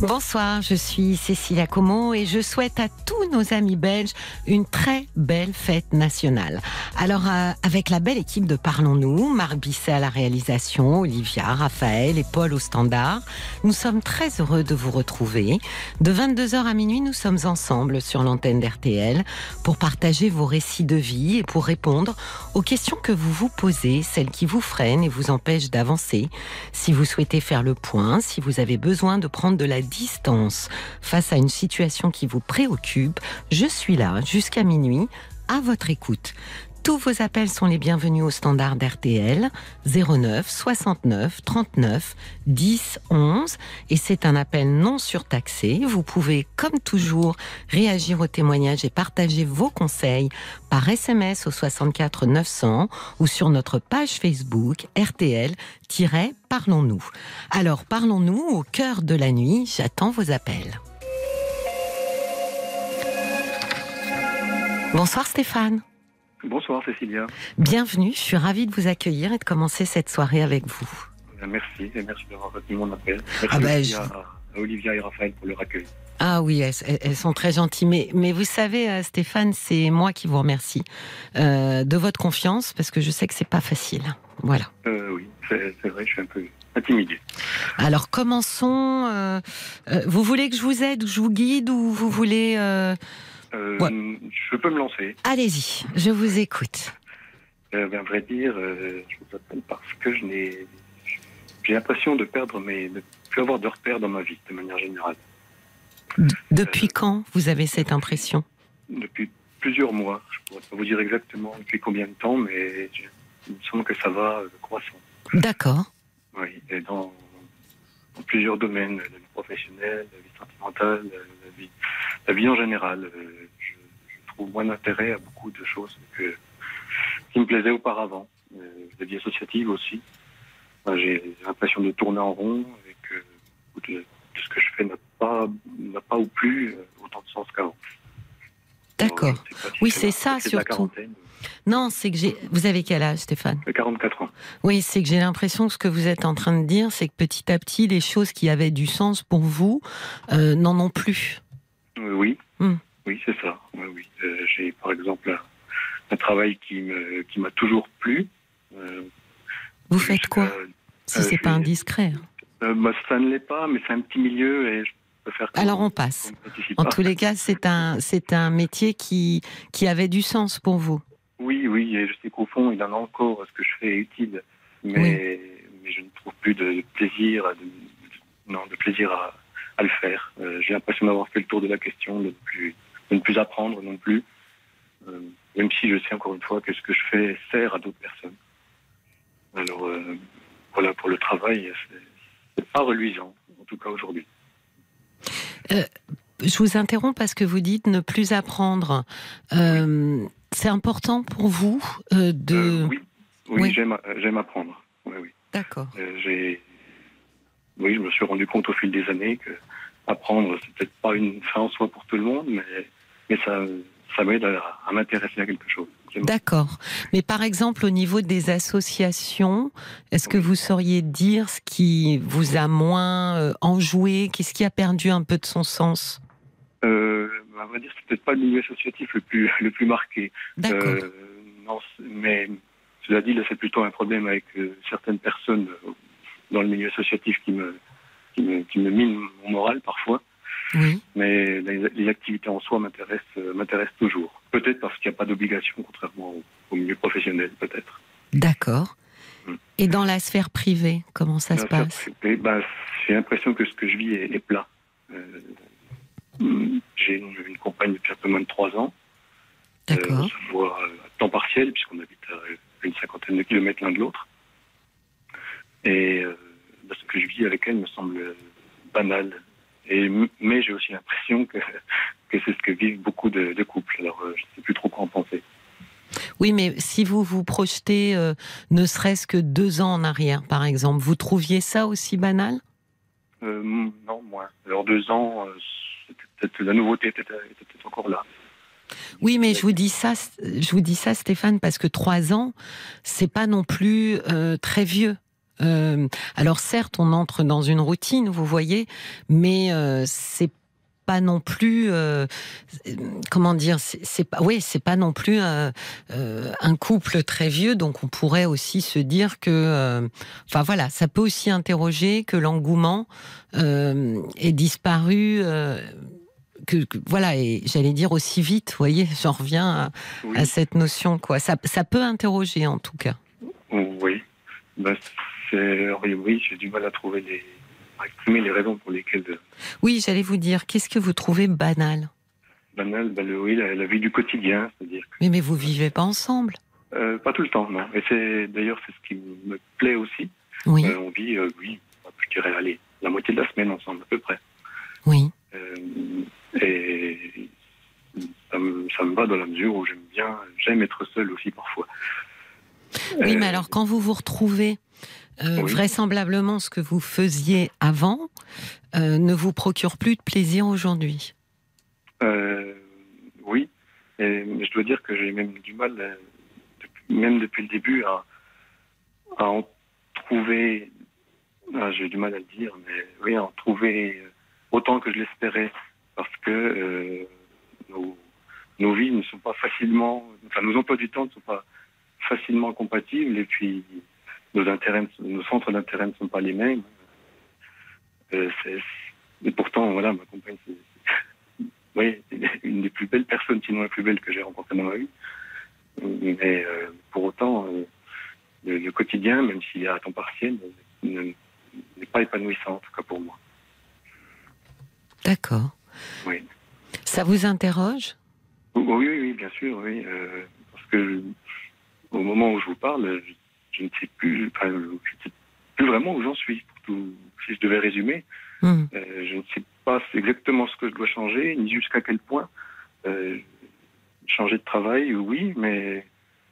Bonsoir, je suis Cécilia Como et je souhaite à tous nos amis belges une très belle fête nationale. Alors, euh, avec la belle équipe de Parlons-nous, Marc Bisset à la réalisation, Olivia, Raphaël et Paul au standard, nous sommes très heureux de vous retrouver. De 22h à minuit, nous sommes ensemble sur l'antenne d'RTL pour partager vos récits de vie et pour répondre aux questions que vous vous posez, celles qui vous freinent et vous empêchent d'avancer. Si vous souhaitez faire le point, si vous avez besoin de prendre de la distance face à une situation qui vous préoccupe, je suis là jusqu'à minuit à votre écoute. Tous vos appels sont les bienvenus au standard d'RTL 09 69 39 10 11 et c'est un appel non surtaxé. Vous pouvez comme toujours réagir aux témoignages et partager vos conseils par SMS au 64 900 ou sur notre page Facebook RTL-Parlons-nous. Alors parlons-nous au cœur de la nuit, j'attends vos appels. Bonsoir Stéphane. Bonsoir Cécilia. Bienvenue, je suis ravie de vous accueillir et de commencer cette soirée avec vous. Euh, Merci et merci d'avoir retenu mon appel. Merci Ah je- à, Olivia et Raphaël pour leur accueil. Ah oui, elles, sont très gentilles. Mais, mais vous savez, euh, Stéphane, c'est moi qui vous remercie euh, de votre confiance parce que je sais que c'est pas facile. Voilà. Euh, oui, c'est vrai, je suis un peu intimidé. Alors commençons. euh, vous voulez que je vous aide, ou je vous guide ou vous voulez euh, Ouais. Je peux me lancer. Allez-y, je vous écoute. Euh, ben, à vrai dire, euh, je vous appelle parce que je n'ai, j'ai l'impression de perdre mes, de plus avoir de repères dans ma vie de manière générale. Depuis quand vous avez cette impression? Depuis plusieurs mois, je pourrais pas vous dire exactement depuis combien de temps, mais je- il me semble que ça va croissant. D'accord. Oui, et dans, dans plusieurs domaines, la vie professionnelle, la vie sentimentale, vie, la vie en général. euh, Je, je trouve moins d'intérêt à beaucoup de choses que, qui me plaisaient auparavant. Euh, La vie associative aussi. J'ai l'impression de tourner en rond et que beaucoup de, de ce que je fais n'a pas, n'a pas ou plus euh, autant de sens qu'avant. D'accord. Oui, c'est ça, surtout. Non, c'est que j'ai. Vous avez quel âge, Stéphane? J'ai 44 ans. Oui, c'est que j'ai l'impression que ce que vous êtes en train de dire, c'est que petit à petit, les choses qui avaient du sens pour vous euh, n'en ont plus. Euh, oui, Hmm. oui, c'est ça. Oui, oui. Euh, J'ai par exemple un, un travail qui me qui m'a toujours plu. Euh, Vous faites quoi Si c'est pas indiscret. hein. bah, Ça ne l'est pas, mais c'est un petit milieu et je préfère. qu'on- Alors on passe. En tous les cas, c'est un, c'est un métier qui, qui avait du sens pour vous. Oui, oui, et je sais qu'au fond, il en a encore ce que je fais est utile, mais mais je ne trouve plus de plaisir, de, non, de plaisir à, à le faire. Euh, J'ai l'impression d'avoir fait le tour de la question, de ne plus, de ne plus apprendre non plus. Euh, même si je sais encore une fois que ce que je fais sert à d'autres personnes. Alors euh, voilà, pour le travail, c'est- pas reluisant, en tout cas aujourd'hui. Je vous interromps parce que vous dites ne plus apprendre. Euh, C'est important pour vous euh, de. Oui, oui, oui. j'aime apprendre. Oui, oui. D'accord. Oui, je me suis rendu compte au fil des années que apprendre, c'est peut-être pas une fin en soi pour tout le monde, mais, mais ça, ça m'aide à, à m'intéresser à quelque chose. D'accord. Mais par exemple, au niveau des associations, est-ce que vous sauriez dire ce qui vous a moins euh, enjoué? Qu'est-ce qui a perdu un peu de son sens? Euh, à vrai dire, c'est peut-être pas le milieu associatif le plus, le plus marqué. D'accord. Euh, non, mais cela dit, là, c'est plutôt un problème avec euh, certaines personnes dans le milieu associatif qui me, qui me, qui me minent mon moral parfois. Oui. mais les, les activités en soi m'intéressent, euh, m'intéressent toujours. Peut-être parce qu'il n'y a pas d'obligation, contrairement au, au milieu professionnel, peut-être. D'accord. Hmm. Et dans la sphère privée, comment ça se passe? C'est- ben, j'ai l'impression que ce que je vis est, est plat. Euh, hum, j'ai une, une compagne depuis un peu moins de trois ans. Euh, on D'accord. se voit euh, à temps partiel, puisqu'on habite à une cinquantaine de kilomètres l'un de l'autre. Et euh, ce que je vis avec elle me semble banal. Et, mais j'ai aussi l'impression que, que c'est ce que vivent beaucoup de, de couples. Alors, euh, je ne sais plus trop quoi en penser. Oui, mais si vous vous projetez euh, ne serait-ce que deux ans en arrière, par exemple, vous trouviez ça aussi banal? Euh, Non, moins. Alors deux ans, euh, la nouveauté était, peut-être encore là. Oui, mais je vous dis ça, je vous dis ça, Stéphane, parce que trois ans, c'est pas non plus très vieux. Alors certes, on entre dans une routine, vous voyez, mais c'est pas non plus, euh, comment dire, c'est pas, oui, c'est pas non plus un, euh, un, couple très vieux, donc on pourrait aussi se dire que, euh, enfin voilà, ça peut aussi interroger que l'engouement est disparu. Que, voilà, et j'allais dire aussi vite, vous voyez, j'en reviens à, cette notion, quoi. Ça, ça, peut interroger en tout cas. Oui, bah, oui, j'ai du mal à trouver des exprimer les raisons pour lesquelles. Euh, oui, j'allais vous dire, qu'est-ce que vous trouvez banal? Banal, ben, oui, la, vie du quotidien, c'est-à-dire. Mais, mais vous vivez pas ensemble? Euh, Pas tout le temps, non. Et c'est d'ailleurs c'est ce qui me plaît aussi. Oui. Euh, on vit, oui, je dirais, allez, la moitié de la semaine ensemble à peu près. Oui. et ça me, ça me, va dans la mesure où j'aime bien, j'aime être seul aussi parfois. Oui, mais alors quand vous vous retrouvez euh, vraisemblablement ce que vous faisiez avant euh, ne vous procure plus de plaisir aujourd'hui. Euh, oui, mais je dois dire que j'ai même du mal, même depuis le début, à, en trouver. Ah, j'ai du mal à le dire, mais oui, à en trouver autant que je l'espérais, parce que nos, nos, vies ne sont pas facilement, enfin nos emplois du temps ne sont pas facilement compatibles, et puis nos intérêts, nos centres d'intérêt ne sont pas les mêmes. Euh, et pourtant, voilà, ma compagne, c'est oui, une des plus belles personnes, sinon la plus belle que j'ai rencontrée dans ma vie. Mais euh, pour autant, euh, le, quotidien, même s'il est à temps partiel, n'est pas épanouissant, en tout cas pour moi. D'accord. Oui. Ça vous interroge? Oui, oui, oui, bien sûr, oui. parce que au moment où je vous parle, je ne sais plus, enfin, sais plus vraiment où j'en suis. Tout, si je devais résumer, hmm. euh, je ne sais pas exactement ce que je dois changer, ni jusqu'à quel point. Euh, changer de travail, oui, mais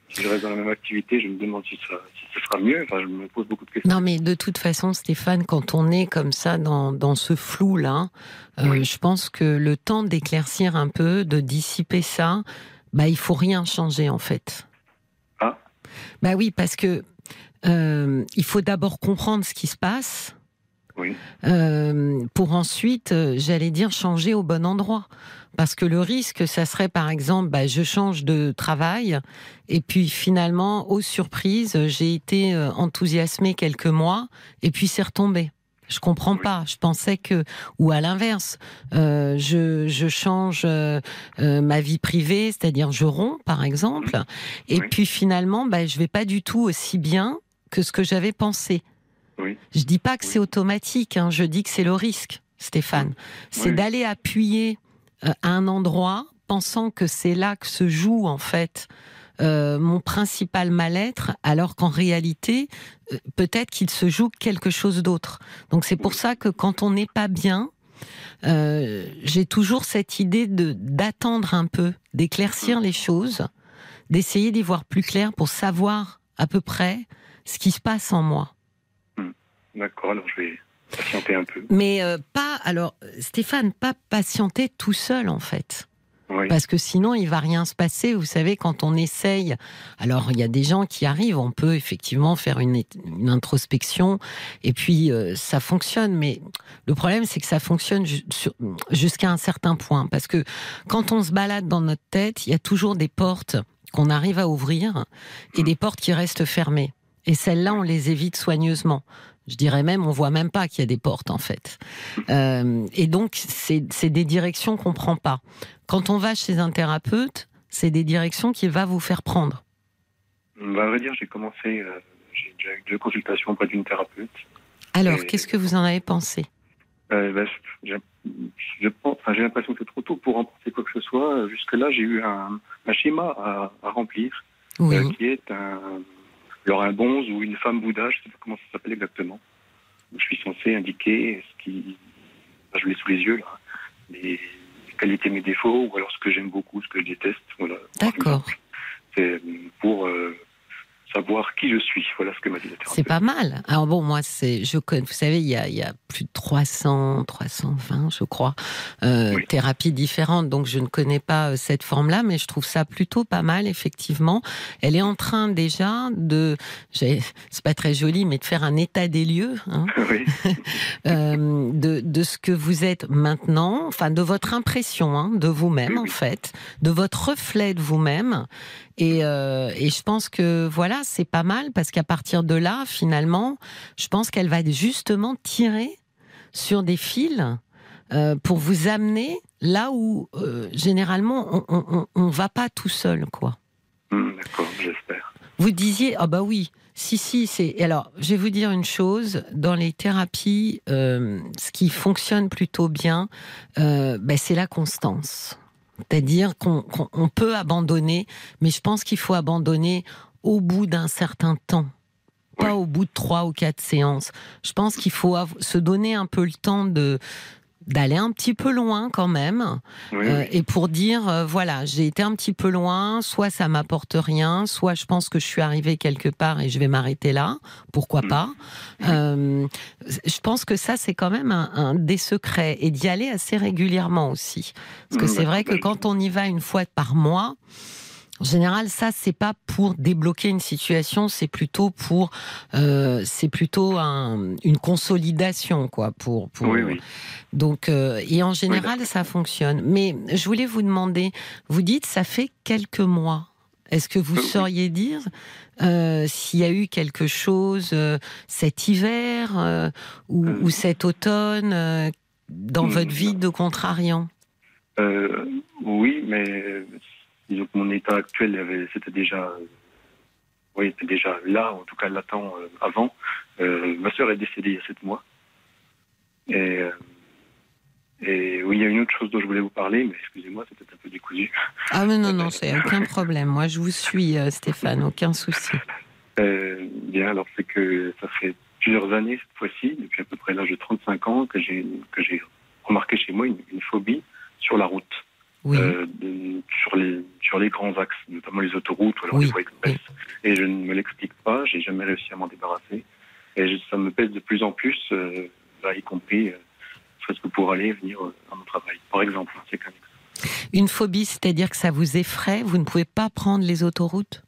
si je reste dans la même activité, je me demande si, ça, si sera mieux. Enfin, je me pose beaucoup de questions. Non, mais de toute façon, Stéphane, quand on est comme ça dans, dans ce flou-là, euh, je pense que le temps d'éclaircir un peu, de dissiper ça, bah, il faut rien changer en fait. Ah. Bah oui, parce que euh, il faut d'abord comprendre ce qui se passe. Euh, pour ensuite, euh, j'allais dire, changer au bon endroit. Parce que le risque, ça serait par exemple, bah, je change de travail et puis finalement, aux surprises, j'ai été enthousiasmée quelques mois et puis c'est retombé. Je comprends pas. Je pensais que, ou à l'inverse, je, change ma vie privée, c'est-à-dire je romps, par exemple, et puis finalement, bah, je vais pas du tout aussi bien que ce que j'avais pensé. Oui. Je dis pas que c'est automatique, hein, je dis que c'est le risque, Stéphane. C'est d'aller appuyer euh, à un endroit, pensant que c'est là que se joue en fait euh, mon principal mal-être, alors qu'en réalité, euh, peut-être qu'il se joue quelque chose d'autre. Donc c'est pour ça que quand on n'est pas bien, j'ai toujours cette idée de d'attendre un peu, d'éclaircir les choses, d'essayer d'y voir plus clair pour savoir à peu près ce qui se passe en moi. Hmm. D'accord, alors je vais patienter un peu. Mais euh, pas, alors Stéphane, pas patienter tout seul en fait. Oui. Parce que sinon, il va rien se passer. Vous savez, quand on essaye, alors il y a des gens qui arrivent, on peut effectivement faire une, introspection et puis euh, ça fonctionne. Mais le problème, c'est que ça fonctionne jusqu'à un certain point. Parce que quand on se balade dans notre tête, il y a toujours des portes qu'on arrive à ouvrir et hmm. des portes qui restent fermées. Et celles-là, on les évite soigneusement. Je dirais même, on voit même pas qu'il y a des portes en fait. Euh, et donc, c'est des directions qu'on prend pas. Quand on va chez un thérapeute, c'est des directions qu'il va vous faire prendre. Bah, à vrai dire, j'ai commencé, euh, j'ai déjà eu deux consultations auprès d'une thérapeute. Alors, qu'est-ce que vous en avez pensé? Euh, bah, J'ai l'impression que c'est trop tôt pour penser quoi que ce soit. Jusque-là, j'ai eu un, schéma à, à remplir, oui. qui est un alors un bonze ou une femme Bouddha, je ne sais pas comment ça s'appelle exactement. Je suis censé indiquer ce qui, je l'ai sous les yeux là, les qualités, mes défauts, ou alors ce que j'aime beaucoup, ce que je déteste. Voilà. D'accord. C'était pour savoir qui je suis. Voilà ce que m'a dit la thérapeute. C'est pas mal. Alors bon, moi, c'est, je connais, vous savez, il y a, il y a plus de 300, 320, je crois, euh, Oui. thérapies différentes. Donc, je ne connais pas euh, cette forme-là, mais je trouve ça plutôt pas mal, effectivement. Elle est en train déjà de, j'ai- c'est pas très joli, mais de faire un état des lieux. hein, oui, euh, de, de ce que vous êtes maintenant, enfin de votre impression hein, de vous-même Oui, en fait, de votre reflet de vous-même. Et, euh, et je pense que voilà, c'est pas mal parce qu'à partir de là, finalement, je pense qu'elle va justement tirer sur des fils euh, pour vous amener là où euh, généralement on, on, va pas tout seul, quoi. Hum, d'accord, j'espère. Vous disiez, ah bah oui, si, si, c'est. Alors, je vais vous dire une chose, dans les thérapies, euh, ce qui fonctionne plutôt bien, euh, ben, c'est la constance. C'est-à-dire qu'on qu'on- on peut abandonner, mais je pense qu'il faut abandonner au bout d'un certain temps. Pas au bout de trois ou quatre séances. Je pense qu'il faut se donner un peu le temps de d'aller un petit peu loin quand même, Oui, euh, et pour dire euh, voilà j'ai été un petit peu loin soit ça m'apporte rien soit je pense que je suis arrivée quelque part et je vais m'arrêter là. Pourquoi Mm. pas? Euh, je pense que ça c'est quand même un, un des secrets. Et d'y aller assez régulièrement aussi. Parce que Mm, c'est vrai que quand on y va une fois par mois en général, ça c'est pas pour débloquer une situation, c'est plutôt pour, euh, c'est plutôt un- une consolidation, quoi, pour, pour, Oui, oui. donc, euh, et en général, ça fonctionne. Mais je voulais vous demander, vous dites, ça fait quelques mois. Est-ce que vous Euh, sauriez dire euh, s'il y a eu quelque chose cet hiver ou, ou cet automne dans Hmm, votre vie de contrariant? Oui, mais disons que mon état actuel, c'était déjà, euh, oui, était déjà là, en tout cas latent euh, avant. Euh, ma sœur est décédée il y a sept mois. Et, et oui, il y a une autre chose dont je voulais vous parler, mais excusez-moi, c'était un peu décousu. Ah mais non, non, c'est aucun problème. Moi, je vous suis, Stéphane, aucun souci. Euh, bien, alors c'est que ça fait plusieurs années cette fois-ci, depuis à peu près l'âge de 35 ans, que j'ai que j'ai remarqué chez moi une, une phobie sur la route. Oui, euh, de- sur, les, sur les grands axes, notamment les autoroutes ou alors Oui, les voies express. Et je ne me l'explique pas, j'ai jamais réussi à m'en débarrasser. Et je- ça me pèse de plus en plus, euh, là, y compris euh, presque pour aller et venir euh, à mon travail. Par exemple, c'est une phobie, c'est-à-dire que ça vous effraie, vous ne pouvez pas prendre les autoroutes?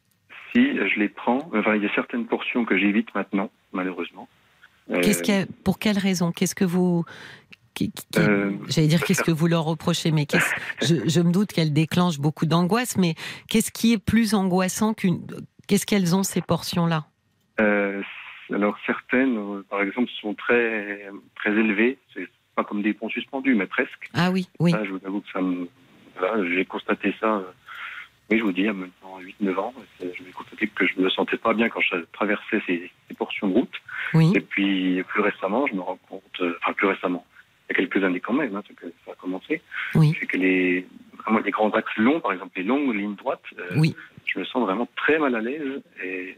Si euh, je les prends, enfin, il y a certaines portions que j'évite maintenant, malheureusement. Euh, a- pour quelle raison? Qu'est-ce que vous Euh, J'allais dire qu'est-ce que vous leur reprochez, mais je, je me doute qu'elles déclenchent beaucoup d'angoisse, mais qu'est-ce qui est plus angoissant qu'une Qu'est-ce qu'elles ont ces portions-là? Euh, alors certaines, euh, par exemple, sont très très élevées. C'est pas comme des ponts suspendus, mais presque. Ah oui, oui. Ça, je vous avoue que ça me. Voilà, j'ai constaté ça. oui, je vous dis, a maintenant 8-9 ans. Je vais constater que je ne me sentais pas bien quand je traversais ces, ces portions de route. Oui, Et puis, plus récemment, je me rends compte. Enfin, plus récemment. Il y a quelques années quand même, hein, que ça a commencé. oui, C'est que les. Vraiment, les grands axes longs, par exemple, les longues lignes droites, euh, oui. je me sens vraiment très mal à l'aise et,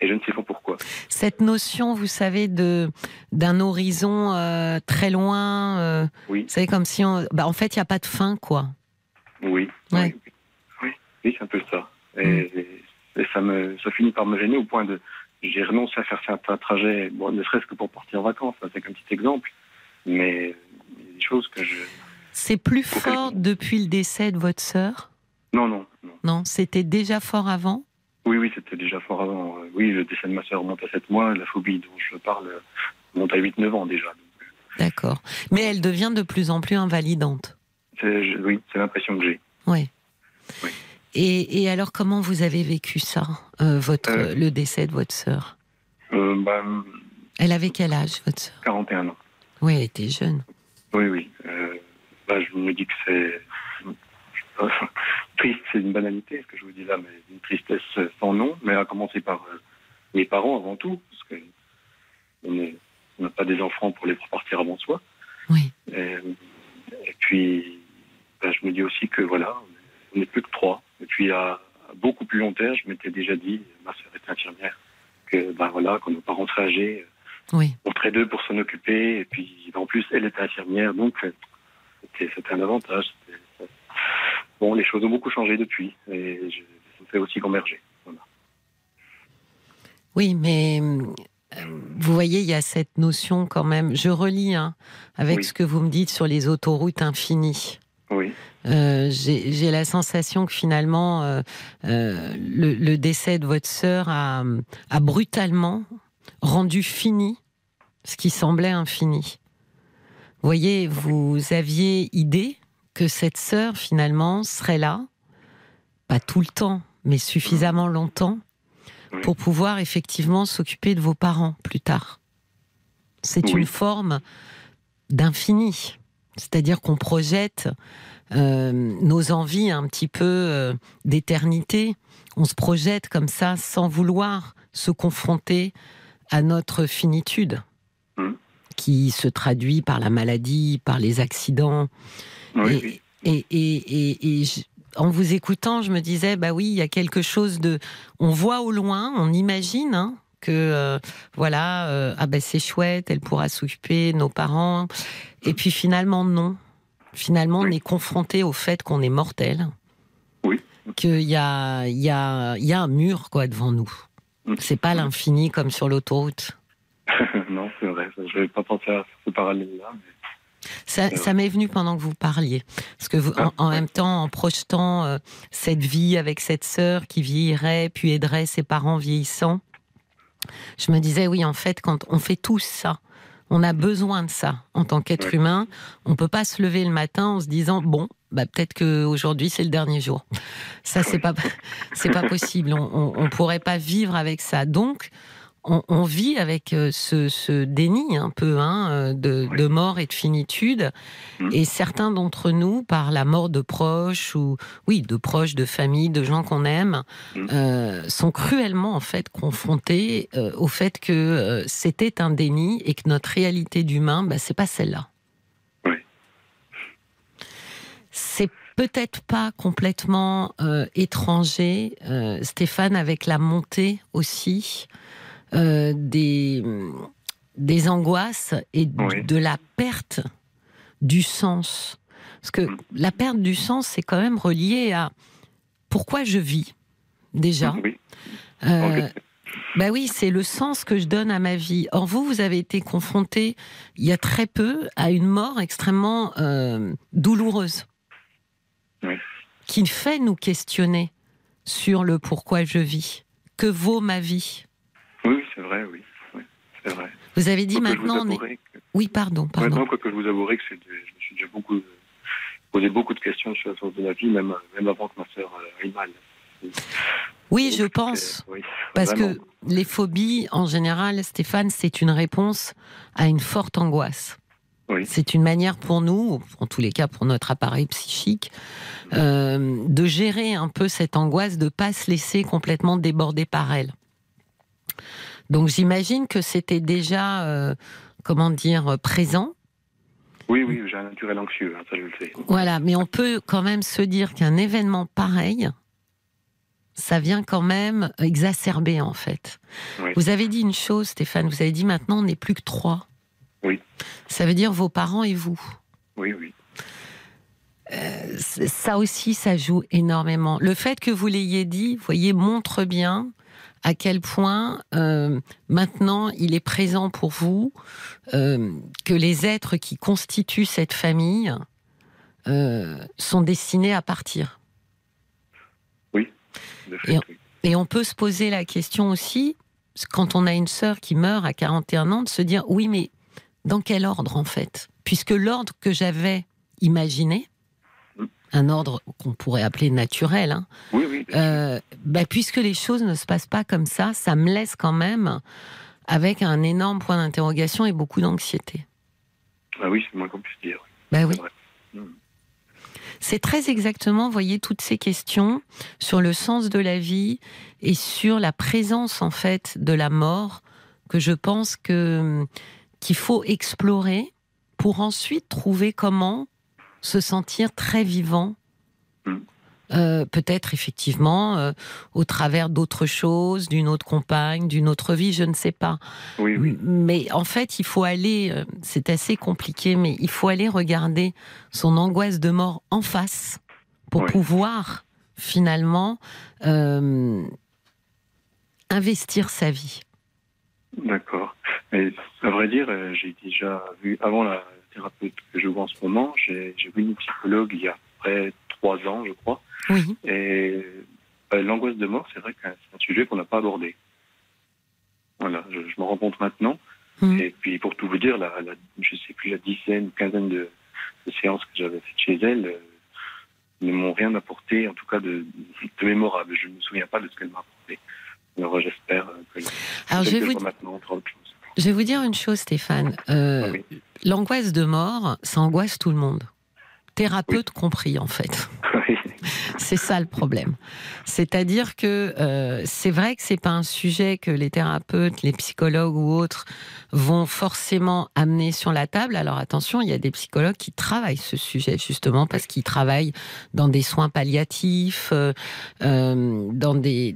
et je ne sais pas pourquoi. Cette notion, vous savez, de d'un horizon euh, très loin, euh, Oui, vous savez, comme si on. Bah, en fait, il n'y a pas de fin, quoi. oui. Ouais. Oui, oui, oui, c'est un peu ça. Et, et ça, me, ça finit par me gêner au point de. J'ai renoncé à faire certains trajets, bon, ne serait-ce que pour partir en vacances, ça, c'est qu'un petit exemple. Mais choses que je. C'est plus fort depuis le décès de votre sœur Non, non, non. Non, c'était déjà fort avant Oui, oui, c'était déjà fort avant. Euh, Oui, le décès de ma sœur remonte à 7 mois, la phobie dont je parle euh, remonte à 8-9 ans déjà. Donc, D'accord. Mais elle devient de plus en plus invalidante. oui, c'est l'impression que j'ai. Oui. Oui. Et, et alors, comment vous avez vécu ça, euh, votre, Euh. le décès de votre sœur Euh, bah, Elle avait quel âge, votre sœur? 41 ans. Oui, elle était jeune. Oui, oui. Euh, bah, je me dis que c'est. Triste, c'est une banalité, ce que je vous dis là, mais une tristesse sans nom, mais à commencer par euh, les parents avant tout, parce que on n'a pas des enfants pour les faire partir avant soi. Oui. Et, et puis, bah, je me dis aussi que voilà, on n'est plus que trois. Et puis, à, à beaucoup plus long terme, je m'étais déjà dit, ma sœur était infirmière, que ben voilà, quand nos parents seraient âgés, Oui. serait deux pour s'en occuper. Et puis, en plus, elle était infirmière, donc euh, c'était un avantage. C'était- Bon, les choses ont beaucoup changé depuis. Et je, ça me fait aussi converger. Voilà. Oui, mais euh, vous voyez, il y a cette notion quand même. Je relis hein, avec Oui. ce que vous me dites sur les autoroutes infinies. Oui, Euh, J'ai j'ai la sensation que finalement, euh, euh, le, le décès de votre sœur a, a brutalement rendu fini ce qui semblait infini. Vous voyez, vous aviez idée que cette sœur, finalement, serait là, pas tout le temps, mais suffisamment longtemps, pour pouvoir effectivement s'occuper de vos parents plus tard. C'est Oui. une forme d'infini. C'est-à-dire qu'on projette euh, nos envies un petit peu euh, d'éternité. On se projette comme ça sans vouloir se confronter à notre finitude, Mhm. qui se traduit par la maladie, par les accidents. oui, et, oui. et, et, et- et je- en vous écoutant, je me disais, bah oui, il y a quelque chose de. On voit au loin, on imagine hein, que euh, voilà, euh, ah ben c'est chouette, elle pourra s'occuper de nos parents. Et puis finalement non. Finalement, on est confronté au fait qu'on est mortel. Oui. Qu'il y a, y a, y a un mur quoi devant nous. Mm. C'est pas l'infini comme sur l'autoroute. non, c'est vrai. Je n'avais pas pensé à ce parallèle-là. mais- Ça, m'est venu pendant que vous parliez. Parce que vous, en, Ah, en même temps, en projetant euh, cette vie avec cette sœur qui vieillirait, puis aiderait ses parents vieillissants, je me disais, oui, en fait, quand on fait tous ça, on a besoin de ça en tant qu'être Ouais. humain. On peut pas se lever le matin en se disant, bon, bah, peut-être que aujourd'hui c'est le dernier jour. Ça, c'est pas, c'est pas possible. On, on pourrait pas vivre avec ça. Donc, on, on vit avec euh, ce, ce déni un peu hein, euh, de, de mort et de finitude. Mm. Et certains d'entre nous, par la mort de proches ou oui, de proches, de famille, de gens qu'on aime, Mm. euh, sont cruellement en fait confrontés euh, au fait que euh, c'était un déni et que notre réalité d'humain, bah, c'est pas celle-là. Oui. C'est peut-être pas complètement euh, étranger, euh, Stéphane, avec la montée aussi euh, des, des angoisses et Oui. de la perte du sens. Parce que la perte du sens, c'est quand même relié à pourquoi je vis, déjà. Oui. Euh, Ok. bah oui, c'est le sens que je donne à ma vie. Or, vous, vous avez été confronté il y a très peu à une mort extrêmement euh, douloureuse. Oui. Qui fait nous questionner sur le pourquoi je vis. Que vaut ma vie Oui, c'est vrai, oui. oui c'est vrai. Vous avez dit maintenant, vous on est... avouerai que- Oui, pardon, pardon. Maintenant, quoi que je vous avouerai que je me suis déjà beaucoup posé beaucoup de questions sur la sens de la vie, même, même avant que ma sœur euh, aille mal. Oui, je pense. oui, Parce que les phobies, en général, Stéphane, c'est une réponse à une forte angoisse. Oui. C'est une manière pour nous, en tous les cas pour notre appareil psychique, euh, de gérer un peu cette angoisse, de pas se laisser complètement déborder par elle. Donc j'imagine que c'était déjà, euh, comment dire, présent. Oui, oui, j'ai un naturel anxieux, hein, ça je le sais. Voilà, mais on peut quand même se dire qu'un événement pareil, ça vient quand même exacerber en fait. Oui. Vous avez dit une chose, Stéphane, vous avez dit maintenant on n'est plus que trois. Oui. Ça veut dire vos parents et vous. Oui, oui. C- Ça aussi, ça joue énormément. Le fait que vous l'ayez dit, voyez, montre bien à quel point euh, maintenant il est présent pour vous, euh, que les êtres qui constituent cette famille euh, sont destinés à partir. Fait, Et- oui. Et on peut se poser la question aussi, quand on a une sœur qui meurt à 41 ans, de se dire oui, mais dans quel ordre en fait? Puisque l'ordre que j'avais imaginé, un ordre qu'on pourrait appeler naturel, hein, Oui, oui. euh, bah, puisque les choses ne se passent pas comme ça, ça me laisse quand même avec un énorme point d'interrogation et beaucoup d'anxiété. Ah oui, c'est moins qu'on puisse dire. Bah oui. C'est. Mm. C'est très exactement, vous voyez, toutes ces questions sur le sens de la vie et sur la présence, en fait, de la mort que je pense que qu'il faut explorer pour ensuite trouver comment se sentir très vivant. Mm. Euh, peut-être effectivement euh, au travers d'autres choses, d'une autre compagne, d'une autre vie, je ne sais pas. Oui, oui. Mais en fait, il faut aller, euh, c'est assez compliqué, mais il faut aller regarder son angoisse de mort en face pour Oui. pouvoir finalement investir sa vie. D'accord. Mais à vrai dire, euh, j'ai déjà vu, avant la thérapeute que je vois en ce moment, j'ai vu une psychologue il y a près trois ans, je crois. Oui. Et euh, l'angoisse de mort, c'est vrai que c'est un sujet qu'on n'a pas abordé. Voilà, je, je me rends compte maintenant. Mhm. Et puis, pour tout vous dire, la, la, je sais plus, la dizaine, quinzaine de, de séances que j'avais faites chez elle euh, ne m'ont rien apporté, en tout cas de, de mémorable. Je ne me souviens pas de ce qu'elle m'a apporté. Alors, j'espère que Alors, je vais, vous, maintenant. Je vais vous dire une chose, Stéphane. Euh, Ah oui. L'angoisse de mort, ça angoisse tout le monde. Thérapeute compris, en fait. C'est ça le problème. C'est-à-dire que euh, c'est vrai que c'est pas un sujet que les thérapeutes, les psychologues ou autres vont forcément amener sur la table. Alors attention, il y a des psychologues qui travaillent ce sujet justement parce qu'ils travaillent dans des soins palliatifs, euh, euh, dans des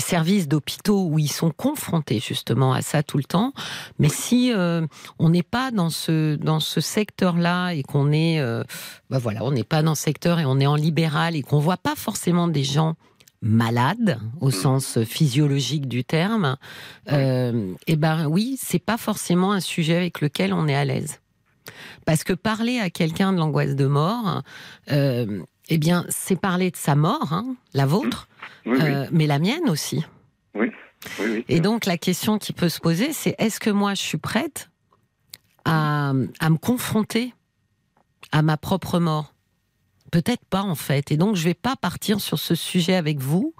services d'hôpitaux où ils sont confrontés justement à ça tout le temps. Mais si on n'est pas dans ce secteur-là et qu'on est bah voilà, on n'est pas dans ce secteur et on est en libéral et qu'on voit pas forcément des gens malades au sens physiologique du terme, euh, et ben oui, c'est pas forcément un sujet avec lequel on est à l'aise. Parce que parler à quelqu'un de l'angoisse de mort, euh, eh bien, c'est parler de sa mort, hein, la vôtre, Oui, oui, euh, mais la mienne aussi. oui, oui. Et donc la question qui peut se poser, c'est est-ce que moi je suis prête à, à me confronter à ma propre mort? Peut-être pas en fait. Et donc je vais pas partir sur ce sujet avec vous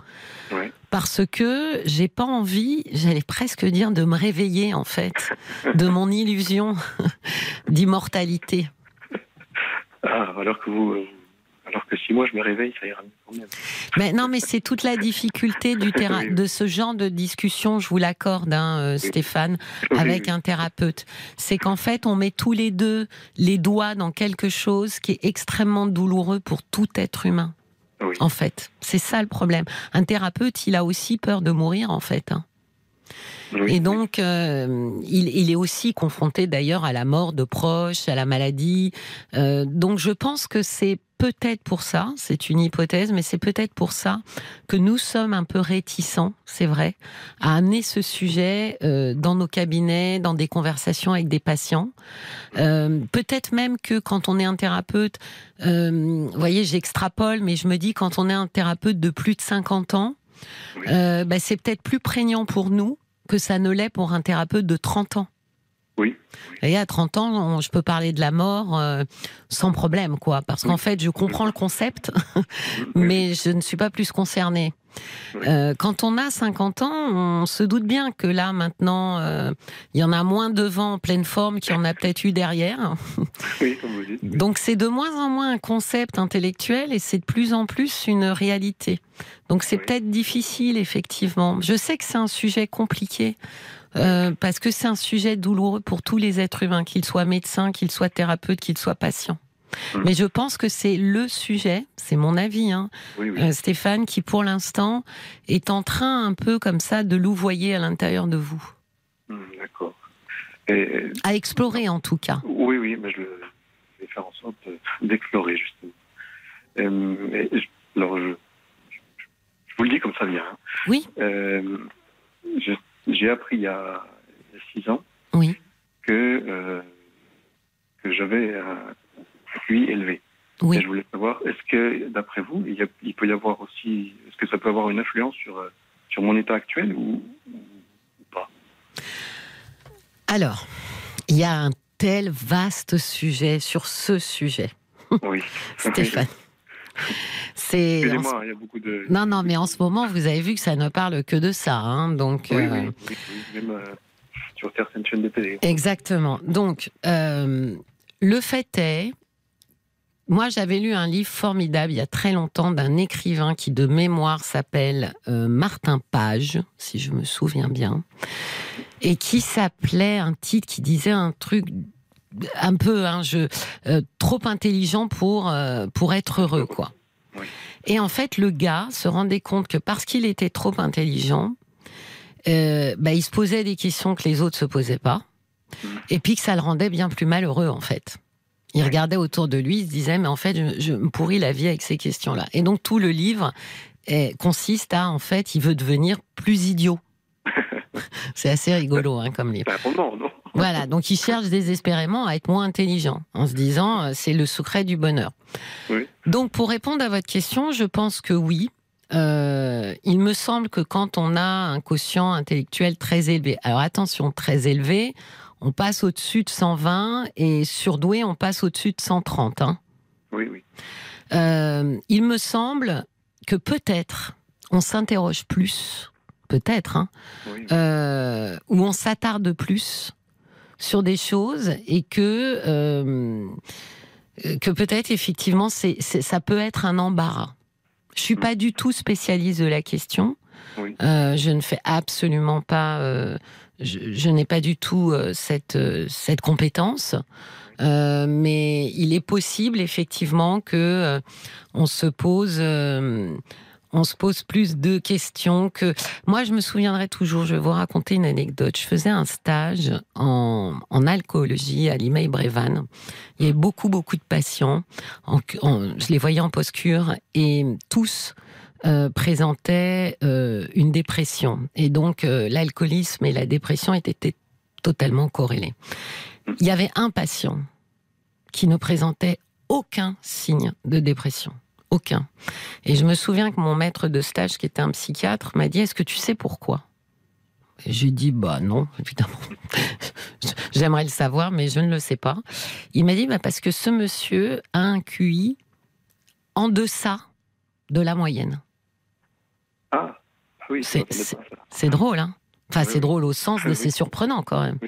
parce que j'ai pas envie, j'allais presque dire, de me réveiller en fait de mon illusion d'immortalité. Ah, alors que vous, euh, alors que si moi je me réveille, ça ira mieux quand même. Mais non, mais c'est toute la difficulté du terrain, Oui. de ce genre de discussion, je vous l'accorde, hein, euh, Stéphane, avec un thérapeute. C'est qu'en fait, on met tous les deux les doigts dans quelque chose qui est extrêmement douloureux pour tout être humain. Oui. En fait, c'est ça le problème. Un thérapeute, il a aussi peur de mourir, en fait. hein. Oui, Et donc, euh, il, il est aussi confronté d'ailleurs à la mort de proches, à la maladie. Euh, donc, je pense que c'est peut-être pour ça, c'est une hypothèse, mais c'est peut-être pour ça que nous sommes un peu réticents, c'est vrai, à amener ce sujet euh, dans nos cabinets, dans des conversations avec des patients. Euh, peut-être même que quand on est un thérapeute, euh, vous voyez, j'extrapole, mais je me dis quand on est un thérapeute de plus de 50 ans, bah, c'est peut-être plus prégnant pour nous que ça ne l'est pour un thérapeute de 30 ans. Oui. Voyez, à 30 ans, on- je peux parler de la mort euh, sans problème, quoi. Parce qu'en fait, je comprends le concept, mais je ne suis pas plus concernée. Oui. Euh, quand on a 50 ans, on se doute bien que là, maintenant, euh, il y en a moins devant en pleine forme qu'il y en a peut-être eu derrière. Oui, comme vous dites. Donc c'est de moins en moins un concept intellectuel et c'est de plus en plus une réalité. Donc c'est Oui. peut-être difficile, effectivement. Je sais que c'est un sujet compliqué. Euh, parce que c'est un sujet douloureux pour tous les êtres humains, qu'ils soient médecins, qu'ils soient thérapeutes, qu'ils soient patients. Mhm. Mais je pense que c'est le sujet, c'est mon avis, hein, Oui, oui. euh, Stéphane, qui pour l'instant est en train un peu comme ça de louvoyer à l'intérieur de vous. Hum, D'accord. Et, À explorer en tout cas. Oui, oui, mais je vais faire en sorte de- d'explorer, justement. Euh, et je- alors, je, je- je vous le dis comme ça vient. hein. Oui. Euh, je- J'ai appris il y, a, six ans Oui. que, euh, que j'avais un QI élevé. Oui. Et je voulais savoir, est-ce que, d'après vous, il, y a- il peut y avoir aussi, est-ce que ça peut avoir une influence sur, euh, sur mon état actuel ou, ou pas? Alors, il y a un tel vaste sujet sur ce sujet, Oui. Stéphane. C'est. Excusez-moi, il y a beaucoup de. Non, non, mais en ce moment, vous avez vu que ça ne parle que de ça. hein, donc, Oui, euh, oui, oui, oui, même euh, sur certaines chaînes de télé. Exactement. Donc, euh, le fait est, moi j'avais lu un livre formidable il y a très longtemps d'un écrivain qui de mémoire s'appelle Martin Page, si je me souviens bien, et qui s'appelait un titre qui disait un truc un peu un jeu euh, trop intelligent pour euh, pour être heureux quoi. Oui. Et en fait le gars se rendait compte que parce qu'il était trop intelligent, euh, bah, il se posait des questions que les autres se posaient pas, Mhm. et puis que ça le rendait bien plus malheureux en fait. Il regardait autour de lui, il se disait, mais en fait, je, je me pourris la vie avec ces questions-là. Et donc, tout le livre consiste à, en fait, il veut devenir plus idiot. C'est assez rigolo hein, comme livre. C'est un roman, non? Voilà, donc il cherche désespérément à être moins intelligent, en se disant euh, c'est le secret du bonheur. Oui. Donc pour répondre à votre question, je pense que oui. Euh, il me semble que quand on a un quotient intellectuel très élevé, alors attention, très élevé, on passe au-dessus de 120 et surdoué, on passe au-dessus de 130. Hein. Oui, oui. Euh, il me semble que peut-être on s'interroge plus, peut-être, hein, oui. euh, où on s'attarde plus sur des choses et que euh, que peut-être effectivement c'est, ça peut être un embarras. Je suis pas du tout spécialiste de la question. Oui. Euh, je ne fais absolument pas. euh, je, je n'ai pas du tout euh, cette cette compétence. Mais il est possible effectivement que on se pose on se pose plus de questions que moi je me souviendrai toujours je vais vous raconter une anecdote. Je faisais un stage en, en alcoolologie à Limeil Brévannes il y avait beaucoup beaucoup de patients. En- en- je les voyais en post-cure et tous euh, présentaient euh, une dépression. Et donc euh, l'alcoolisme et la dépression étaient totalement corrélés. Il y avait un patient qui ne présentait aucun signe de dépression. Aucun. Et je me souviens que mon maître de stage, qui était un psychiatre, m'a dit Est-ce que tu sais pourquoi? J'ai dit Bah non, évidemment. J'aimerais le savoir, mais je ne le sais pas. Il m'a dit bah, Parce que ce monsieur a un QI en deçà de la moyenne. Ah, oui. C'est drôle, hein Enfin, Oui, c'est oui. drôle au sens de Oui. c'est surprenant quand même.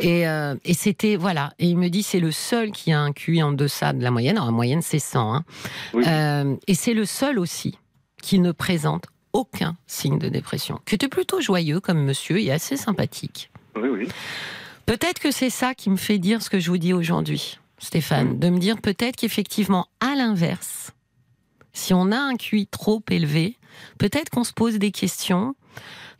Et, euh, et c'était, voilà. Et il me dit, c'est le seul qui a un QI en deçà de la moyenne. Alors, la moyenne, c'est 100. Hein. Euh, et c'est le seul aussi qui ne présente aucun signe de dépression. Qui était plutôt joyeux comme monsieur et assez sympathique. Oui, oui. Peut-être que c'est ça qui me fait dire ce que je vous dis aujourd'hui, Stéphane. De me dire peut-être qu'effectivement, à l'inverse, si on a un QI trop élevé, peut-être qu'on se pose des questions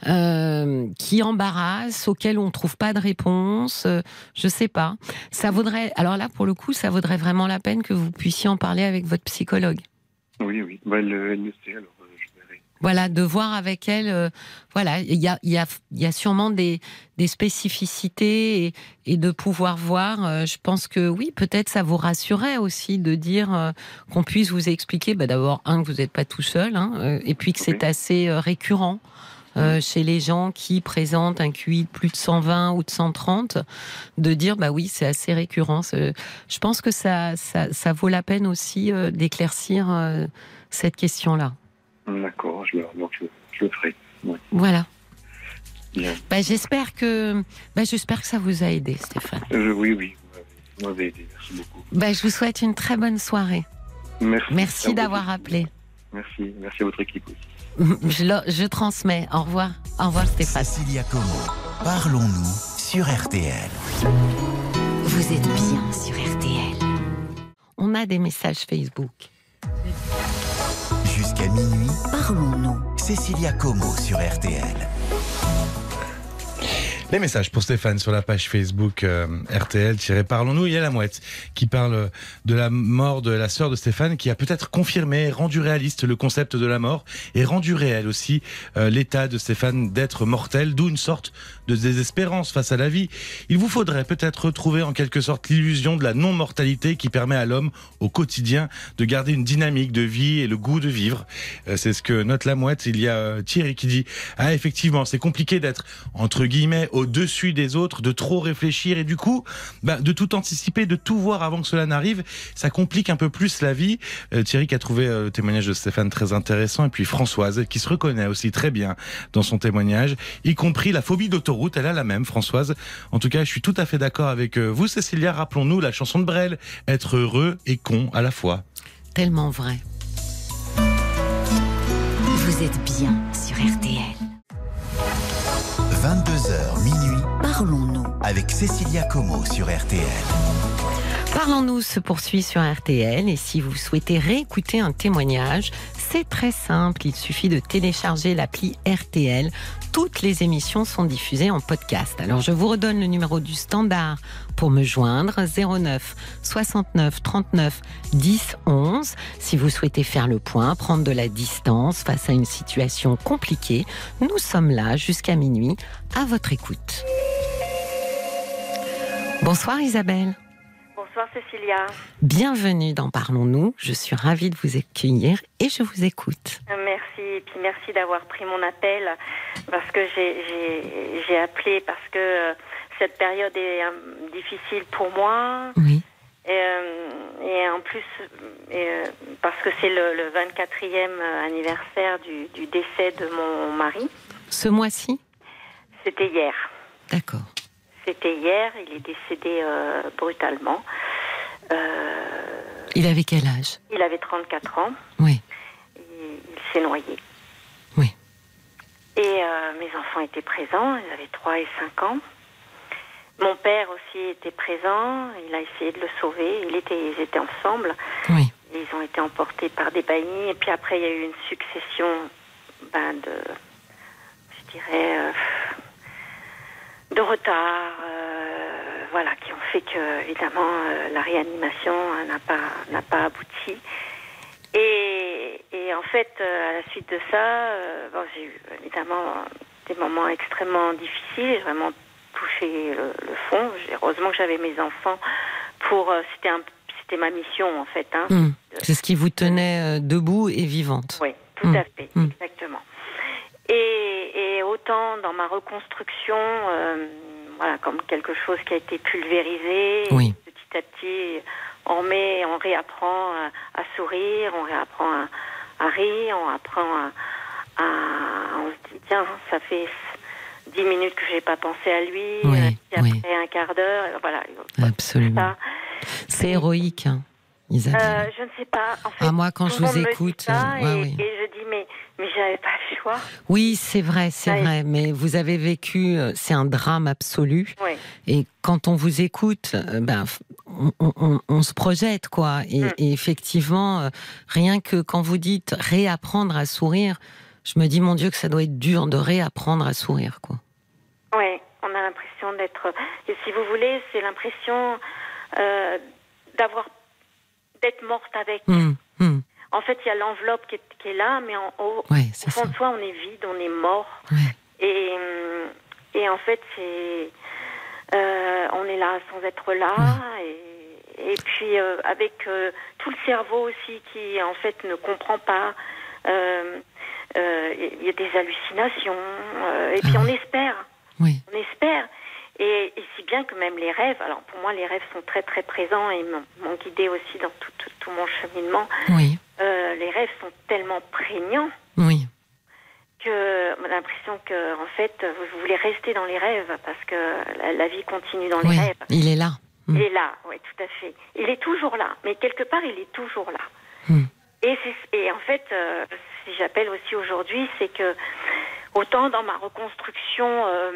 euh, qui embarrassent, auxquelles on ne trouve pas de réponse. euh, je sais pas. Ça vaudrait. Alors là, pour le coup, ça vaudrait vraiment la peine que vous puissiez en parler avec votre psychologue. Oui, oui. Bah, le sait, alors euh. Voilà, de voir avec elle. euh, voilà, il y a, il y, a, il y a sûrement des, des spécificités et, et de pouvoir voir. euh, je pense que oui, peut-être ça vous rassurait aussi de dire euh, qu'on puisse vous expliquer. Bah, D'abord, un, que vous n'êtes pas tout seul, hein, et puis que c'est assez récurrent. Euh, chez les gens qui présentent un QI de plus de 120 ou de 130, de dire bah oui c'est assez récurrent. Je pense que ça, ça, ça vaut la peine aussi euh, d'éclaircir euh, cette question-là. D'accord, je, je, je le ferai. Oui. Voilà. Bien. Bah, j'espère que bah, j'espère que ça vous a aidé, Stéphane. Oui, oui. vous m'avez- aidé. Merci beaucoup. Bah, je vous souhaite une très bonne soirée. Merci. Merci d'avoir appelé. Merci. Merci à votre équipe aussi. Je, le- je transmets. Au revoir. Au revoir, Stéphane. Cécilia Como, parlons-nous sur RTL. Vous êtes bien sur RTL. On a des messages Facebook. Jusqu'à minuit, Parlons-nous. Cécilia Como sur RTL. Les messages pour Stéphane sur la page Facebook euh, RTL-Parlons-nous. Il y a la mouette qui parle de la mort de la sœur de Stéphane qui a peut-être confirmé, rendu réaliste le concept de la mort et rendu réel aussi euh, l'état de Stéphane d'être mortel, d'où une sorte de désespérance face à la vie. Il vous faudrait peut-être retrouver en quelque sorte l'illusion de la non-mortalité qui permet à l'homme au quotidien de garder une dynamique de vie et le goût de vivre. Euh, C'est ce que note la mouette. Il y a euh, Thierry qui dit Ah effectivement, c'est compliqué d'être entre guillemets au-dessus des autres, de trop réfléchir et du coup, bah, de tout anticiper, de tout voir avant que cela n'arrive, ça complique un peu plus la vie. Euh, Thierry qui a trouvé le témoignage de Stéphane très intéressant et puis Françoise qui se reconnaît aussi très bien dans son témoignage, y compris la phobie d'autoroute, elle a la même Françoise. En tout cas, je suis tout à fait d'accord avec euh, vous Cécilia, rappelons-nous la chanson de Brel, être heureux et con à la fois. Tellement vrai. Vous êtes bien sur RTL. 22h minuit Parlons-nous. avec Cécilia Como sur RTL. Parlons-nous se poursuit sur RTL et si vous souhaitez réécouter un témoignage, c'est très simple, il suffit de télécharger l'appli RTL. Toutes les émissions sont diffusées en podcast. Alors je vous redonne le numéro du standard pour me joindre 09 69 39 10 11 si vous souhaitez faire le point, prendre de la distance face à une situation compliquée. Nous sommes là jusqu'à minuit à votre écoute. Bonsoir Isabelle. Bonsoir Cécilia. Bienvenue dans Parlons-nous. Je suis ravie de vous accueillir et je vous écoute. Merci et puis merci d'avoir pris mon appel parce que j'ai appelé parce que euh, cette période est euh, difficile pour moi. Oui. Et, euh, et en plus, et, parce que c'est le, le, 24e anniversaire du, du, décès de mon mari. Ce mois-ci? C'était hier. D'accord. C'était hier, il est décédé euh, brutalement. Euh, il avait quel âge? Il avait 34 ans. Oui. Il, il s'est noyé. Oui. Et euh, mes enfants étaient présents, ils avaient 3 et 5 ans. Mon père aussi était présent, il a essayé de le sauver, il était, ils étaient ensemble. Oui. Ils ont été emportés par des baillis, et puis après il y a eu une succession ben, de, je dirais, de retard, euh, voilà, qui ont fait que évidemment euh, la réanimation n'a pas n'a pas abouti. Et, et en fait, euh, à la suite de ça, bon, j'ai eu évidemment des moments extrêmement difficiles. J'ai vraiment touché le, le fond. Heureusement que j'avais mes enfants pour. C'était un c'était ma mission en fait. Hein, mmh. C'est ce qui vous tenait debout et vivante. Oui, tout mmh. à fait, mmh. exactement. Et, et, autant dans ma reconstruction, euh, voilà, comme quelque chose qui a été pulvérisé, oui. petit à petit, on remet, on réapprend à, à sourire, on réapprend à, à, rire, on apprend à, on se dit tiens, ça fait dix minutes que j'ai pas pensé à lui, oui, et après oui. un quart d'heure, voilà. Absolument. C'est héroïque. Hein. Euh, je ne sais pas. En fait, ah, moi, quand je vous écoute, ça, ouais, et, oui. et, je dis mais mais j'avais pas le choix. Oui, c'est vrai, c'est vrai. Mais vous avez vécu, euh, c'est un drame absolu. Oui. Et quand on vous écoute, euh, ben, on, on- on- on se projette, quoi. Et, Mm. et effectivement, euh, rien que quand vous dites réapprendre à sourire, je me dis, mon Dieu, que ça doit être dur de réapprendre à sourire, quoi. Oui, on a l'impression d'être. Et si vous voulez, c'est l'impression euh, d'avoir d'être morte avec. Hum, hum. En fait, il y a l'enveloppe qui est, qui est là, mais en haut, Ouais, au c'est fond ça. de soi, on est vide, on est mort. Ouais. Et, et en fait, c'est. euh, on est là sans être là. Et, et puis, euh, avec euh, tout le cerveau aussi qui, en fait, ne comprend pas. Euh, euh, Il y a des hallucinations. euh, et puis, Ah on espère. Oui. On espère. Et, et si bien que même les rêves, alors pour moi les rêves sont très très présents et m'ont guidé aussi dans tout, tout, tout mon cheminement. Oui. Euh, les rêves sont tellement prégnants Oui. que on a l'impression que en fait vous, voulez rester dans les rêves parce que la, la vie continue dans les Oui. rêves. Il est là. Mm. Il est là, oui, tout à fait. Il est toujours là, mais quelque part il est toujours là. Mm. Et en fait, euh, si j'appelle aussi aujourd'hui, c'est que autant dans ma reconstruction, euh,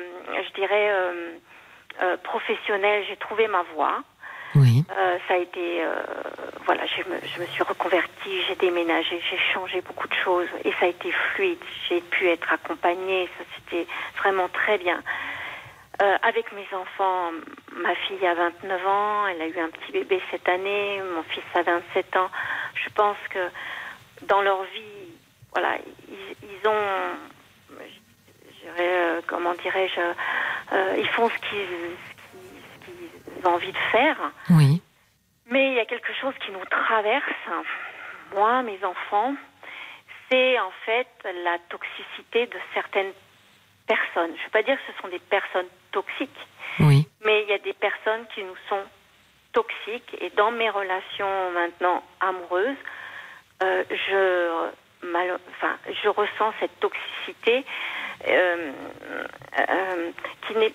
je dirais euh, euh, professionnelle, j'ai trouvé ma voie. Oui. Ça a été, voilà, je me, je me suis reconvertie, j'ai déménagé, j'ai changé beaucoup de choses et ça a été fluide. J'ai pu être accompagnée, ça c'était vraiment très bien. Euh, avec mes enfants, ma fille a 29 ans, elle a eu un petit bébé cette année, mon fils a 27 ans. Je pense que dans leur vie, voilà, ils, ils ont, dirais, euh, comment dirais-je, euh, ils font ce qu'ils ont envie de faire. Oui. Mais il y a quelque chose qui nous traverse, moi, mes enfants, c'est en fait la toxicité de certaines personnes. Je ne veux pas dire que ce sont des personnes toxiques, Oui. mais il y a des personnes qui nous sont toxiques. Et dans mes relations maintenant amoureuses, euh, je, mal- enfin, je ressens cette toxicité qui n'est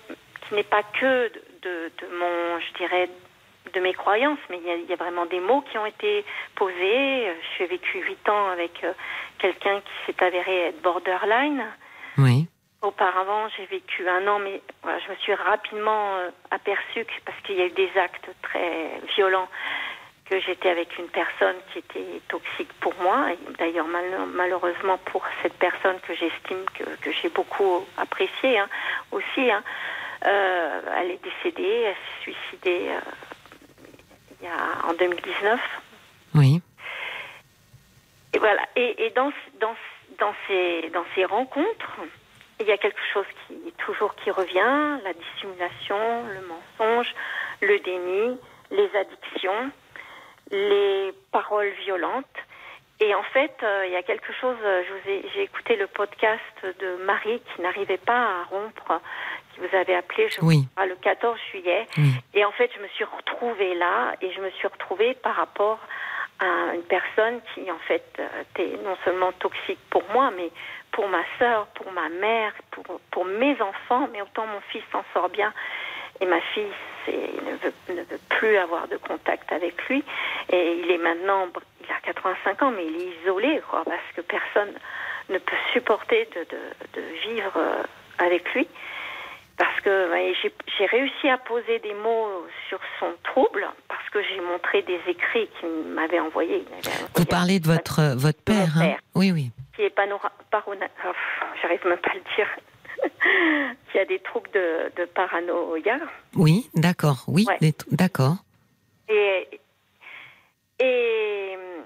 qui n'est pas que de, de, de mon, je dirais, de mes croyances, mais il y, a, il y a vraiment des mots qui ont été posés. Euh, J'ai vécu huit ans avec euh, quelqu'un qui s'est avéré être borderline. Oui. Auparavant, j'ai vécu un an, mais voilà, je me suis rapidement euh, aperçue que parce qu'il y a eu des actes très violents que j'étais avec une personne qui était toxique pour moi. Et D'ailleurs, mal- malheureusement pour cette personne que j'estime que, que j'ai beaucoup appréciée hein, aussi, hein, euh, elle est décédée, elle s'est suicidée euh, il y a, en 2019. Oui. Et voilà. Et, et dans, dans, dans, ces, dans ces rencontres, il y a quelque chose qui toujours qui revient la dissimulation, le mensonge, le déni, les addictions, les paroles violentes. Et en fait, euh, il y a quelque chose. euh, J'ai écouté le podcast de Marie qui n'arrivait pas à rompre, qui vous avait appelé, je Oui. crois, le 14 juillet. Oui. Et en fait, je me suis retrouvée là, et je me suis retrouvée par rapport à une personne qui, en fait, euh, était non seulement toxique pour moi, mais pour ma sœur, pour ma mère, pour, pour mes enfants, mais autant mon fils s'en sort bien. Et ma fille ne, veut, ne veut plus avoir de contact avec lui. Et il est maintenant, il a 85 ans, mais il est isolé, quoi, parce que personne ne peut supporter de, de, de vivre euh, avec lui. Parce que j'ai- réussi à poser des mots sur son trouble, parce que j'ai montré des écrits qu'il m'avait envoyés. Vous parlez de votre, euh, votre père, hein? père. Oui, oui. qui est panora, parona- oh, j'arrive même pas à le dire, qui a des troubles de, de paranoïa. Oui, d'accord. Oui, Ouais. d'accord. Et, et euh,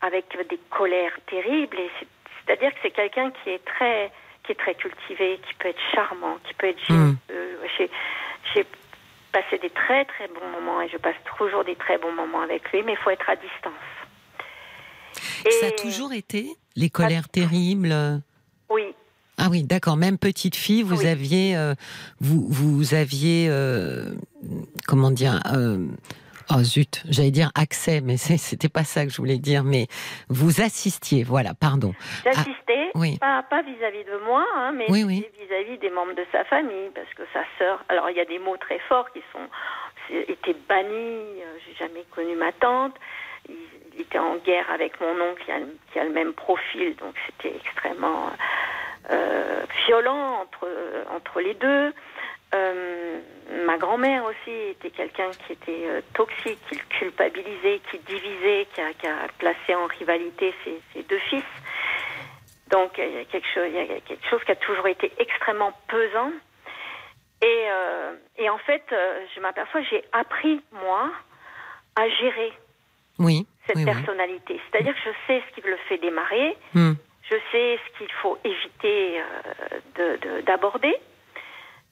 avec des colères terribles. C'est-à-dire que c'est quelqu'un qui est très qui est très cultivé, qui peut être charmant, qui peut être Mm. généreux. J'ai, passé des très très bons moments et je passe toujours des très bons moments avec lui, mais il faut être à distance. Ça a toujours été les colères terribles euh, Oui, Ah oui, d'accord. Même petite fille, vous Oui. aviez, euh, vous, vous aviez, euh, comment dire, euh, oh zut, j'allais dire accès, mais c'était pas ça que je voulais dire. Mais vous assistiez, voilà, pardon. J'assistais, Ah, oui. pas, vis-à-vis de moi, hein, mais Oui, oui. vis-à-vis des membres de sa famille, parce que sa sœur. Alors il y a des mots très forts qui sont étaient bannis. J'ai jamais connu ma tante. Il, il était en guerre avec mon oncle qui a, le- qui a le même profil, donc c'était extrêmement violent entre entre les deux. Euh, ma grand-mère aussi était quelqu'un qui était euh, toxique, qui le culpabilisait, qui divisait, qui a, qui a placé en rivalité ses, ses deux fils. Donc il y, a quelque chose, il y a quelque chose qui a toujours été extrêmement pesant. Et, euh, et en fait, euh, je m'aperçois j'ai appris, moi, à gérer Oui. cette oui, oui. personnalité. C'est-à-dire que je sais ce qui le fait démarrer, Hmm. Je sais ce qu'il faut éviter euh, de- de- d'aborder.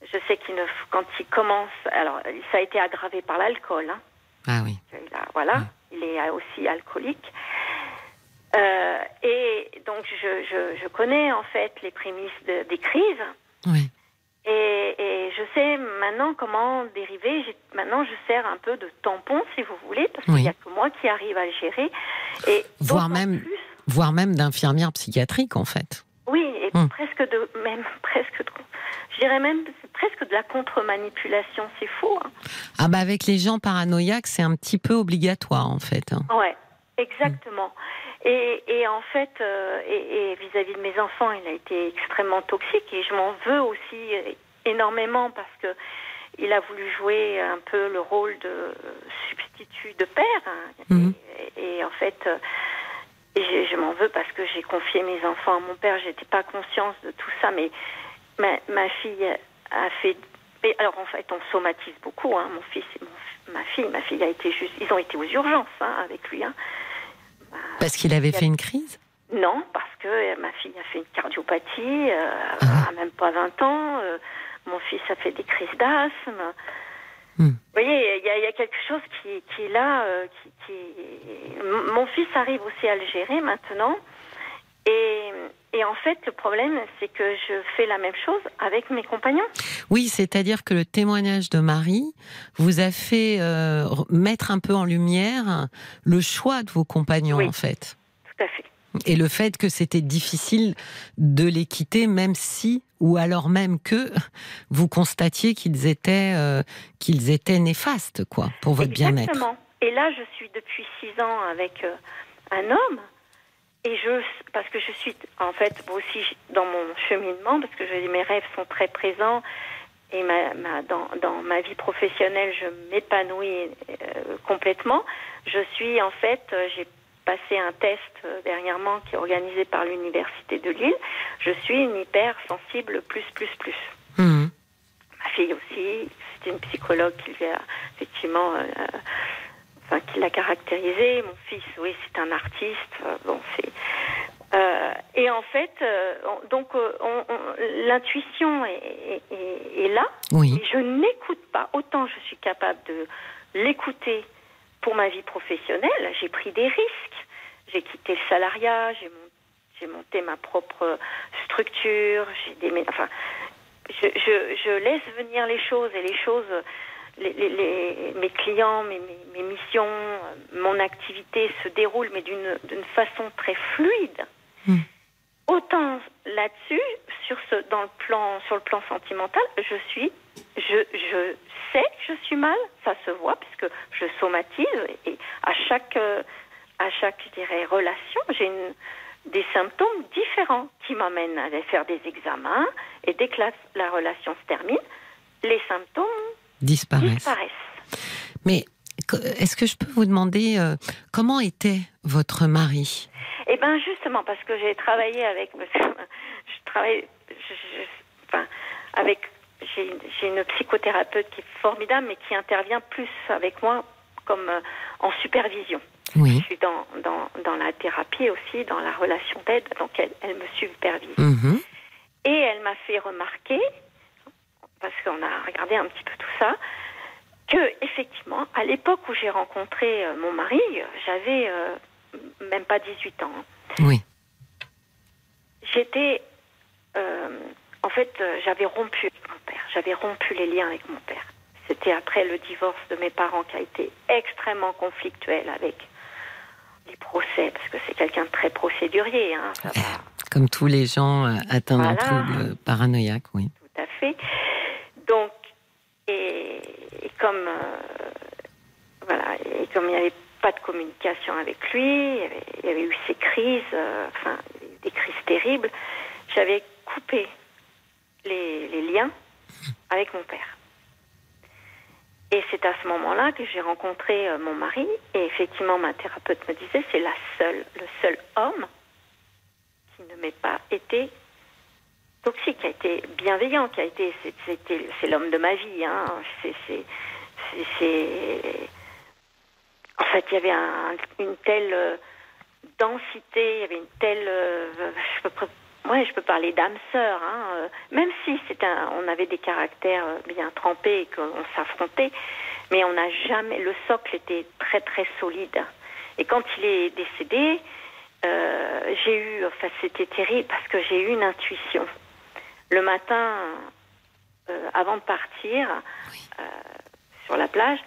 Je sais qu'il ne, quand il commence, alors ça a été aggravé par l'alcool. hein. Ah oui. Il a- voilà, il est aussi alcoolique. Euh, et donc je, je, je connais en fait les prémices de- des crises. Oui. Et, et je sais maintenant comment dériver. Maintenant, je sers un peu de tampon, si vous voulez, parce qu'il n'y a que moi qui arrive à le gérer. Et Voire même- plus- Voire même d'infirmière psychiatrique, en fait. oui, et Hmm. presque de, même presque de, je dirais même presque de la contre-manipulation. C'est faux. Hein. Ah bah avec les gens paranoïaques, c'est un petit peu obligatoire, en fait. hein. Ouais, exactement. Et, et en fait, euh, et vis-à-vis de mes enfants, il a été extrêmement toxique et je m'en veux aussi euh, énormément parce que il a voulu jouer un peu le rôle de substitut de père. hein. Mhm. Et, et en fait, euh, et je, je m'en veux parce que j'ai confié mes enfants à mon père. J'étais pas consciente de tout ça, mais ma, ma fille a fait. alors en fait, on somatise beaucoup. Hein, mon fils et mon- ma fille. Ma fille a été juste. Ils ont été aux urgences hein, avec lui. Hein. Parce qu'il avait fait une crise? Non, parce que euh, ma fille a fait une cardiopathie euh, Ah. à même pas 20 ans. euh, mon fils a fait des crises d'asthme. Hmm. Vous voyez, il y, a- il y a quelque chose qui, qui est là. euh, qui, qui- M- Mon fils arrive aussi à le gérer maintenant. Et, et en fait, le problème, c'est que je fais la même chose avec mes compagnons. Oui, c'est-à-dire que le témoignage de Marie vous a fait euh, mettre un peu en lumière le choix de vos compagnons, Oui. en fait. Tout à fait. Et le fait que c'était difficile de les quitter, même si, ou alors même que, vous constatiez qu'ils étaient, euh, qu'ils étaient néfastes, quoi, pour votre bien-être. Exactement. Et là, je suis depuis six ans avec euh, un homme et je, parce que je suis en fait aussi dans mon cheminement, parce que mes rêves sont très présents et dans, ma vie professionnelle, je m'épanouis euh, complètement. Je suis en fait, passé un test euh, dernièrement qui est organisé par l'université de Lille. Je suis une hypersensible plus plus plus. Mmh. Ma fille aussi, c'est une psychologue qui lui a effectivement, euh, enfin qui l'a caractérisé. Mon fils, oui, c'est un artiste. Euh, bon, c'est euh, et en fait, euh, on- donc on- on- l'intuition est, est- est- est là. Oui. Et je n'écoute pas. Autant je suis capable de l'écouter pour ma vie professionnelle. J'ai pris des risques. J'ai quitté le salariat. J'ai mon- j'ai monté ma propre structure. J'ai des, enfin, je, je, je laisse venir les choses et les choses. Les, les- les- mes clients, mes, mes, mes missions, mon activité se déroulent, mais d'une façon très fluide. Mm. Autant là-dessus, sur ce, dans le plan, sur le plan sentimental, je suis, je, je sais que je suis mal, ça se voit puisque je somatise et à chaque, euh, à chaque, je dirais, relation, j'ai une, des symptômes différents qui m'amènent à aller faire des examens et dès que la, la relation se termine, les symptômes Disparaissent. disparaissent. Mais est-ce que je peux vous demander euh, comment était votre mari? Eh bien, justement, parce que j'ai travaillé avec. parce que je travaille. je- je- enfin, avec. J'ai une- j'ai une psychothérapeute qui est formidable, mais qui intervient plus avec moi comme euh, en supervision. Oui. Je suis dans, dans, dans la thérapie aussi, dans la relation d'aide, donc elle, elle me supervise. Mhm. Et elle m'a fait remarquer, parce qu'on a regardé un petit peu tout ça, que effectivement, à l'époque où j'ai rencontré euh, mon mari, j'avais euh, même pas 18 ans. Oui. J'étais, euh, en fait, j'avais rompu avec mon père. J'avais rompu les liens avec mon père. C'était après le divorce de mes parents qui a été extrêmement conflictuel avec procès, parce que c'est quelqu'un de très procédurier. Hein, va Comme tous les gens euh, atteints d'un trouble paranoïaque, oui. tout à fait. Donc, et, et comme euh, voilà, et comme il n'y avait pas de communication avec lui, il y avait, il y avait eu ces crises, euh, enfin des crises terribles, j'avais coupé les, les liens avec mon père. Et c'est à ce moment-là que j'ai rencontré euh, mon mari. Et effectivement, ma thérapeute me disait, c'est la seule, le seul homme qui ne m'ait pas été toxique, qui a été bienveillant, qui a été, c'est- l'homme de ma vie. Hein. En fait, il y avait un- une telle euh, densité, il y avait une telle, euh, ouais, je peux parler d'âme sœur. Hein. euh, Même si c'est un, on avait des caractères euh, bien trempés et qu'on s'affrontait, mais on n'a jamais, le socle était très très solide. Et quand il est décédé, euh, j'ai eu, enfin c'était terrible parce que j'ai eu une intuition. Le matin, avant de partir sur la plage,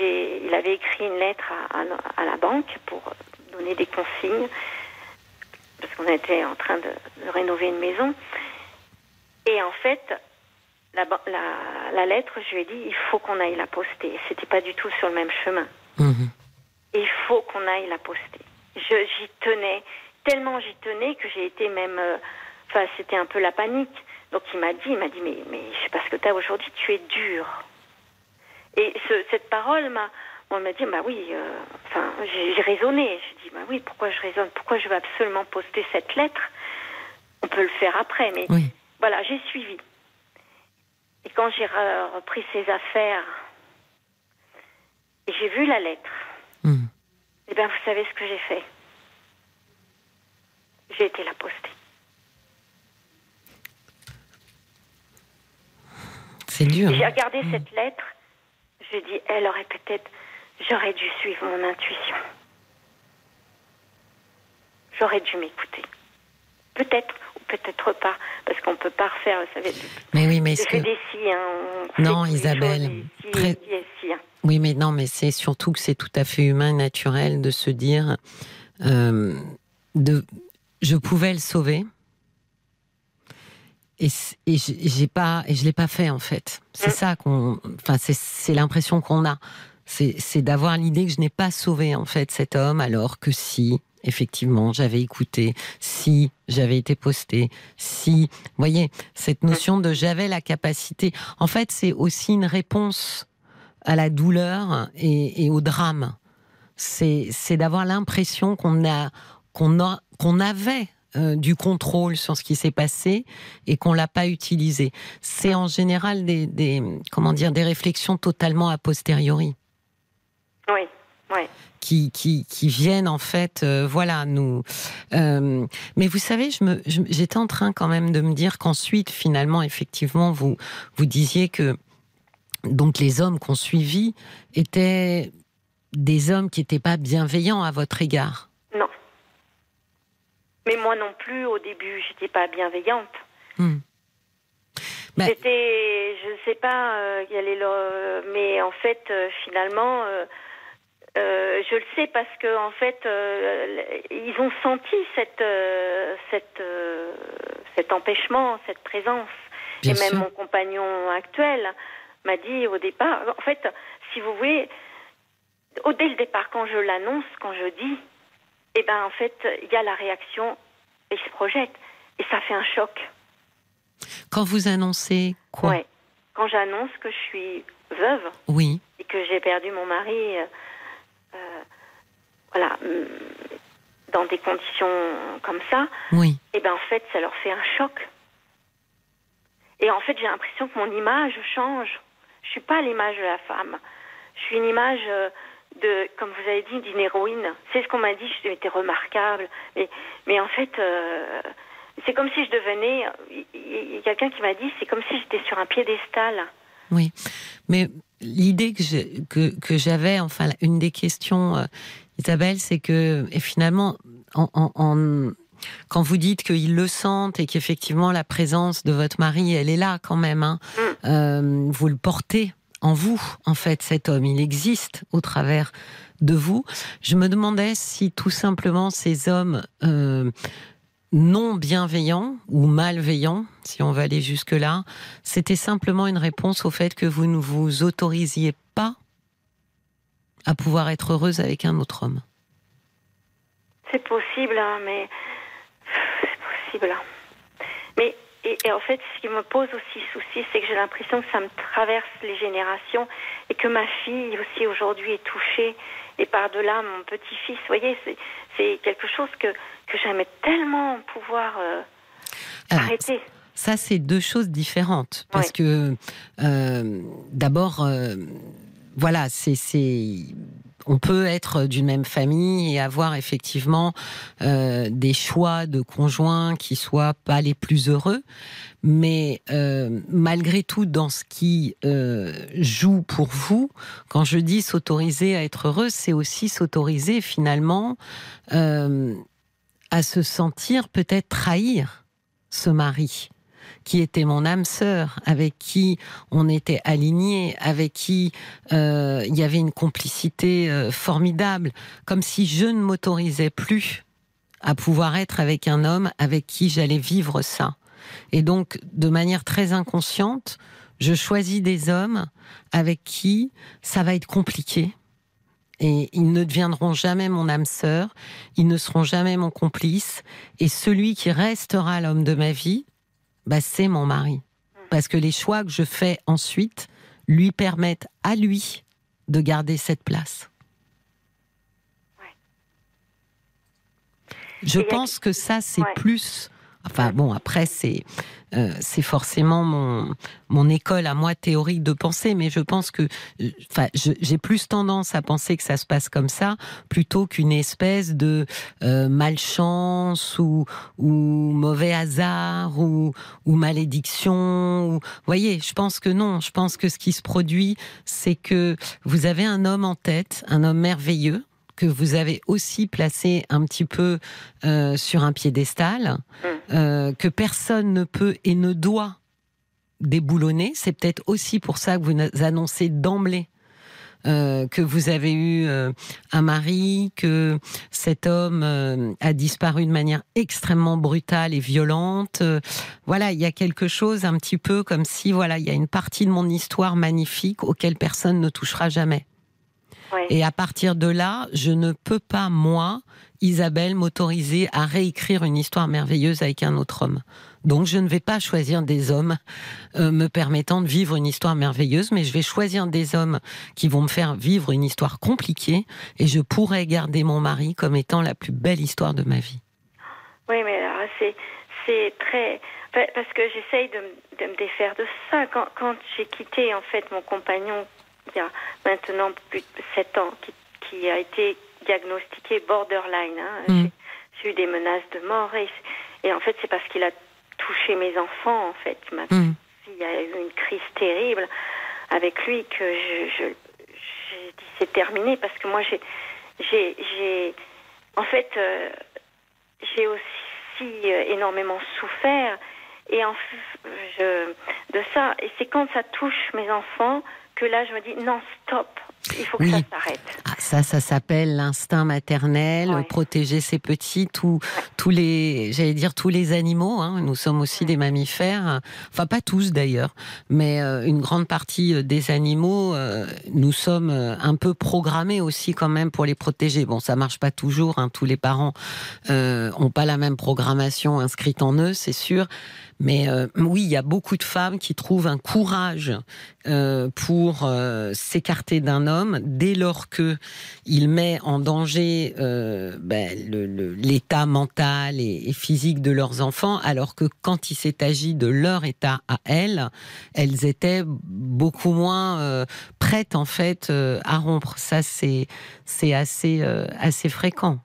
il avait écrit une lettre à la banque pour donner des consignes parce qu'on était en train de, de rénover une maison. Et en fait, la, ban- la, la lettre, je lui ai dit, il faut qu'on aille la poster. C'était pas du tout sur le même chemin. Mhm. Il faut qu'on aille la poster. J'y tenais, tellement j'y tenais que j'ai été même, euh, enfin c'était un peu la panique. Donc il m'a dit, il m'a dit, mais, mais je sais pas ce que tu as aujourd'hui, tu es dur. Et ce- cette parole m'a, on m'a dit, bah oui, euh, enfin j'ai, raisonné. J'ai dit, bah oui, pourquoi je raisonne, pourquoi je veux absolument poster cette lettre? On peut le faire après, mais Oui. voilà, j'ai suivi. Et quand j'ai re- repris ses affaires, et j'ai vu la lettre, Mhm. eh bien, vous savez ce que j'ai fait? J'ai été la poster. C'est dur. J'ai hein. regardé cette lettre, j'ai dit, elle aurait peut-être, j'aurais dû suivre mon intuition. J'aurais dû m'écouter. Peut-être ou peut-être pas, parce qu'on peut pas refaire, vous savez, Mais oui, mais fais que... des si, hein, Non, Isabelle, choses, des si, très- des si, hein. Oui, mais non, mais c'est surtout que c'est tout à fait humain, naturel de se dire, euh, de, je pouvais le sauver. Et, et j'ai pas, et je l'ai pas fait en fait. C'est Mm. ça qu'on, enfin c'est, c'est l'impression qu'on a. C'est, d'avoir l'idée que je n'ai pas sauvé en fait cet homme, alors que si, effectivement, j'avais écouté, si j'avais été posté, si, vous voyez, cette notion de j'avais la capacité. En fait, c'est aussi une réponse à la douleur et, au drame. C'est d'avoir l'impression qu'on a, qu'on a, qu'on avait euh, du contrôle sur ce qui s'est passé et qu'on l'a pas utilisé. C'est en général des, des, comment dire des réflexions totalement a posteriori. Oui, oui. Qui, qui, qui viennent en fait, euh, voilà, nous. Euh, mais vous savez, je me, j'étais en train quand même de me dire qu'ensuite, finalement, effectivement, vous, vous disiez que donc les hommes qu'on suivit étaient des hommes qui n'étaient pas bienveillants à votre égard. Non. Mais moi non plus, au début, j'étais pas bienveillante. Hmm. C'était, je ne sais pas euh, quel est le, mais en fait, euh, finalement, euh, je le sais parce que en fait, ils ont senti cette, cette, cet empêchement, cette présence. Et même mon compagnon actuel m'a dit au départ, en fait, si vous voulez, au dès le départ, quand je l'annonce, quand je dis, eh ben en fait, il y a la réaction et se projette et ça fait un choc. Quand vous annoncez quoi? Ouais. Quand j'annonce que je suis veuve. Oui. Et que j'ai perdu mon mari, euh, euh, voilà, mm, dans des conditions comme ça. Oui. Et eh ben en fait, ça leur fait un choc. Et en fait, j'ai l'impression que mon image change. Je suis pas l'image de la femme. Je suis une image euh, de, comme vous avez dit, d'une héroïne. C'est ce qu'on m'a dit, j'étais remarquable. Mais, mais en fait, euh, c'est comme si je devenais. Il y a quelqu'un qui m'a dit, c'est comme si j'étais sur un piédestal. Oui, mais l'idée que, que, j'avais, enfin, une des questions, euh, Isabelle, c'est que et finalement, en, en, quand vous dites qu'ils le sentent et qu'effectivement la présence de votre mari, elle est là quand même, hein, mm. euh, vous le portez en vous, en fait, cet homme. Il existe au travers de vous. Je me demandais si tout simplement ces hommes euh, non bienveillants ou malveillants, si on va aller jusque-là, c'était simplement une réponse au fait que vous ne vous autorisiez pas à pouvoir être heureuse avec un autre homme. C'est possible, hein, mais c'est possible. Mais et, en fait, ce qui me pose aussi souci, c'est que j'ai l'impression que ça me traverse les générations et que ma fille aussi aujourd'hui est touchée. Et par-delà, mon petit-fils, vous voyez, c'est quelque chose que, que j'aimerais tellement pouvoir euh, arrêter. Ça, c'est deux choses différentes. Parce que, euh, d'abord, euh, voilà, c'est on peut être d'une même famille et avoir effectivement euh, des choix de conjoints qui soient pas les plus heureux, mais euh, malgré tout, dans ce qui euh, joue pour vous, quand je dis s'autoriser à être heureux, c'est aussi s'autoriser finalement à se sentir peut-être trahir ce mari qui était mon âme sœur, avec qui on était alignés, avec qui euh, il y avait une complicité euh, formidable, comme si je ne m'autorisais plus à pouvoir être avec un homme avec qui j'allais vivre ça. Et donc, de manière très inconsciente, je choisis des hommes avec qui ça va être compliqué. Et ils ne deviendront jamais mon âme sœur, ils ne seront jamais mon complice. Et celui qui restera l'homme de ma vie, bah, c'est mon mari. Parce que les choix que je fais ensuite lui permettent à lui de garder cette place. Je pense que ça, c'est plus. Enfin bon, après, c'est euh, c'est forcément mon, mon école à moi théorique de pensée, mais je pense que, euh, enfin, j'ai plus tendance à penser que ça se passe comme ça plutôt qu'une espèce de euh, malchance ou, ou mauvais hasard ou, ou malédiction. Ou, voyez, je pense que non. Je pense que ce qui se produit, c'est que vous avez un homme en tête, un homme merveilleux que vous avez aussi placé un petit peu euh, sur un piédestal, mm. euh, que personne ne peut et ne doit déboulonner. C'est peut-être aussi pour ça que vous annoncez d'emblée euh, que vous avez eu un mari, que cet homme a disparu de manière extrêmement brutale et violente. voilà, il y a quelque chose un petit peu comme si, voilà, il y a une partie de mon histoire magnifique auquel personne ne touchera jamais. Ouais. Et à partir de là, je ne peux pas, moi, Isabelle, m'autoriser à réécrire une histoire merveilleuse avec un autre homme. Donc je ne vais pas choisir des hommes euh, me permettant de vivre une histoire merveilleuse, mais je vais choisir des hommes qui vont me faire vivre une histoire compliquée et je pourrais garder mon mari comme étant la plus belle histoire de ma vie. Oui, mais alors, c'est, c'est très. pa- Parce que j'essaye de, me- de me défaire de ça. Quand, quand j'ai quitté, en fait, mon compagnon, il y a maintenant plus de 7 ans, qui, qui a été diagnostiqué borderline, hein, Mm. j'ai, eu des menaces de mort. Et, et en fait, c'est parce qu'il a touché mes enfants, en fait. Ma Mm. fille a eu une crise terrible avec lui que je, je, j'ai dit c'est terminé parce que moi j'ai j'ai j'ai en fait euh, j'ai aussi euh, énormément souffert et en f- je de ça et c'est quand ça touche mes enfants que là je me dis non stop il faut que Oui. ça s'arrête Ah, ça, ça s'appelle l'instinct maternel, Ouais. protéger ses petits, tous, tous les, j'allais dire tous les animaux. hein. Nous sommes aussi des mammifères, enfin pas tous d'ailleurs, mais euh, une grande partie euh, des animaux, euh, nous sommes un peu programmés aussi quand même pour les protéger. Bon, ça marche pas toujours. hein. Tous les parents euh, ont pas la même programmation inscrite en eux, c'est sûr. Mais euh, oui, il y a beaucoup de femmes qui trouvent un courage euh, pour euh, s'écarter d'un homme dès lors que il met en danger euh, ben, l'état mental et, physique de leurs enfants, alors que quand il s'est agi de leur état à elles, elles étaient beaucoup moins euh, prêtes en fait euh, à rompre. Ça, c'est c'est assez assez fréquent.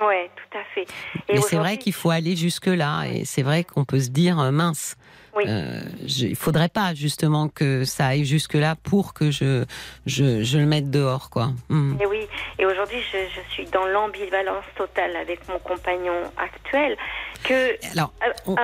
Ouais tout à fait et Mais c'est vrai qu'il faut aller jusque là, et c'est vrai qu'on peut se dire euh, mince. Oui. Euh, je- il faudrait pas justement que ça aille jusque là pour que je je, je le mette dehors quoi. Hmm. Et oui, et aujourd'hui, je, je suis dans l'ambivalence totale avec mon compagnon actuel. Que Alors, mon,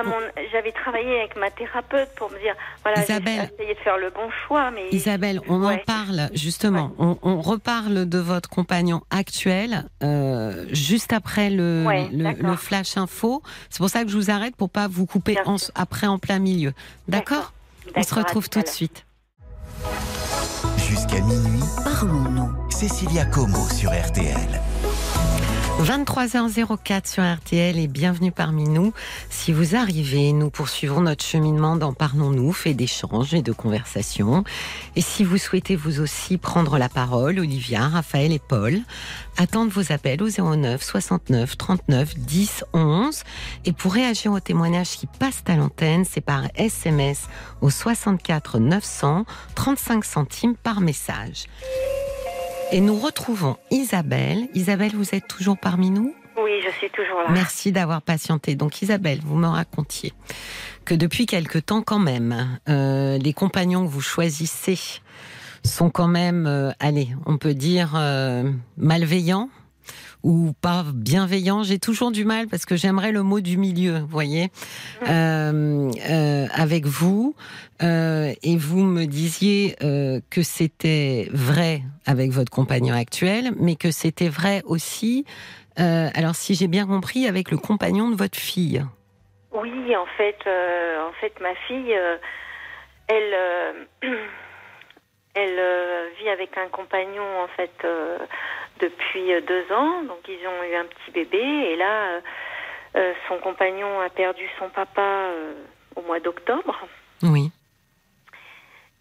j'avais travaillé avec ma thérapeute pour me dire, voilà, Isabelle. essayé de faire le bon choix, mais Isabelle, on en parle justement. On, on reparle de votre compagnon actuel euh, juste après le, Ouais, le, d'accord. le flash info. C'est pour ça que je vous arrête pour pas vous couper en- après en plein milieu. D'accord On se retrouve tout de suite. Jusqu'à minuit, Parlons-nous. Cécilia Como sur RTL. 23h04 sur RTL et bienvenue parmi nous. Si vous arrivez, nous poursuivons notre cheminement dans Parlons-nous, fait d'échanges et de conversations. Et si vous souhaitez vous aussi prendre la parole, Olivia, Raphaël et Paul, attendent vos appels au 09 69 39 10 11. Et pour réagir aux témoignages qui passent à l'antenne, c'est par SMS au 64 900, 35 centimes par message. Et nous retrouvons Isabelle. Isabelle, vous êtes toujours parmi nous? Oui, je suis toujours là. Merci d'avoir patienté. Donc Isabelle, vous me racontiez que depuis quelque temps quand même, euh, les compagnons que vous choisissez sont quand même, euh, allez, on peut dire euh, malveillants ou pas bienveillants. J'ai toujours du mal parce que j'aimerais le mot du milieu, vous voyez, euh, euh, avec vous. Euh, et vous me disiez que c'était vrai avec votre compagnon actuel, mais que c'était vrai aussi alors, si j'ai bien compris, avec le compagnon de votre fille. Oui, en fait, en fait, ma fille, elle, elle euh, vit avec un compagnon en fait euh, depuis euh, deux ans. Donc, ils ont eu un petit bébé et là, euh, son compagnon a perdu son papa au mois d'octobre. Oui.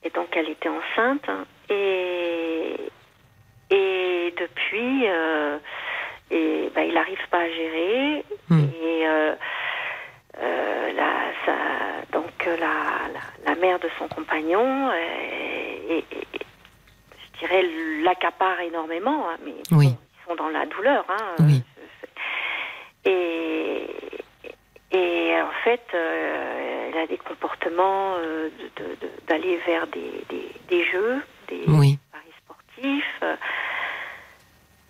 Et donc elle était enceinte. Et, et depuis, et, bah, il n'arrive pas à gérer. Hmm. Et euh, euh, la, euh, la, la, mère de son compagnon, euh, et, et- je dirais, l'accapare énormément. hein, mais Oui. bon, ils sont dans la douleur. Hein, Oui. et, et en fait, euh, elle a des comportements euh, de- de- de- d'aller vers des, des, des jeux, des Oui. paris sportifs, euh,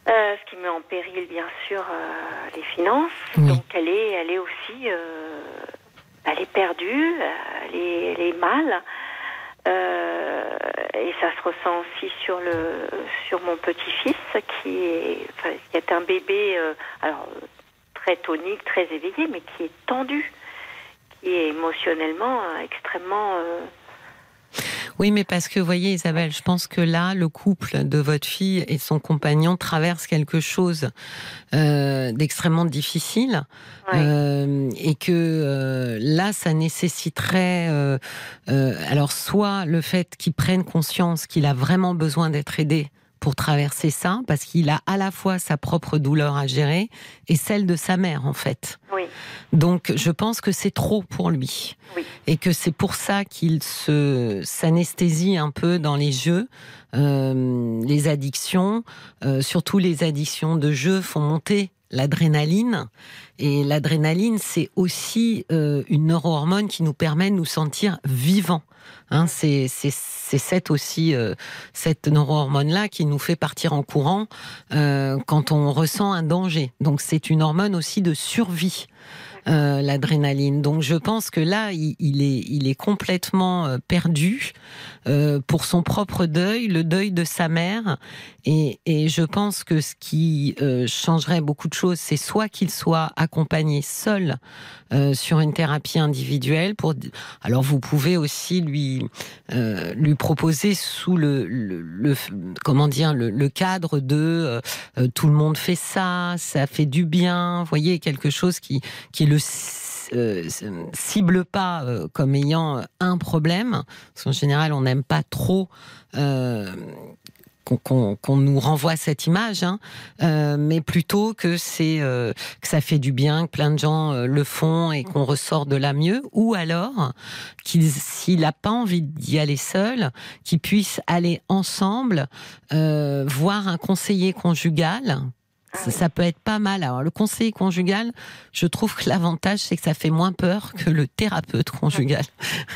euh, ce qui met en péril bien sûr euh, les finances. Oui. Donc elle est, elle est aussi, euh, elle est perdue, elle est, elle est mal. Euh, et ça se ressent aussi sur le sur mon petit-fils qui est est un bébé euh, alors très tonique, très éveillé, mais qui est tendu, qui est émotionnellement euh, extrêmement euh, Oui, mais parce que, vous voyez, Isabelle, je pense que là, le couple de votre fille et son compagnon traverse quelque chose euh, d'extrêmement difficile. Ouais. Euh, et que euh, là, ça nécessiterait, euh, euh, alors soit le fait qu'il prenne conscience qu'il a vraiment besoin d'être aidé pour traverser ça, parce qu'il a à la fois sa propre douleur à gérer et celle de sa mère, en fait. Oui, Donc, je pense que c'est trop pour lui. Oui. Et que c'est pour ça qu'il se s'anesthésie un peu dans les jeux. Euh, les addictions, euh, surtout les addictions de jeux, font monter l'adrénaline. Et l'adrénaline, c'est aussi euh, une neurohormone qui nous permet de nous sentir vivants. Hein, c'est cette aussi euh, cette neurohormone là qui nous fait partir en courant euh, quand on ressent un danger. Donc c'est une hormone aussi de survie. Euh, l'adrénaline. Donc je pense que là, il, est, il est complètement euh, perdu euh, pour son propre deuil, le deuil de sa mère. Et, et je pense que ce qui changerait beaucoup de choses, c'est soit qu'il soit accompagné seul sur une thérapie individuelle. Pour alors vous pouvez aussi lui lui proposer sous le, le, comment dire le, cadre de tout le monde fait ça, ça fait du bien. Vous voyez quelque chose qui qui le euh, cible pas euh, comme ayant un problème. Parce qu'en général, on n'aime pas trop. Euh, qu'on nous renvoie cette image, hein, euh, mais plutôt que c'est euh, que ça fait du bien, que plein de gens euh, le font et qu'on ressort de là mieux, ou alors qu'il s'il n'a pas envie d'y aller seul, qu'il puisse aller ensemble euh, voir un conseiller conjugal. Ça, ça peut être pas mal. Alors le conseiller conjugal, je trouve que l'avantage c'est que ça fait moins peur que le thérapeute conjugal.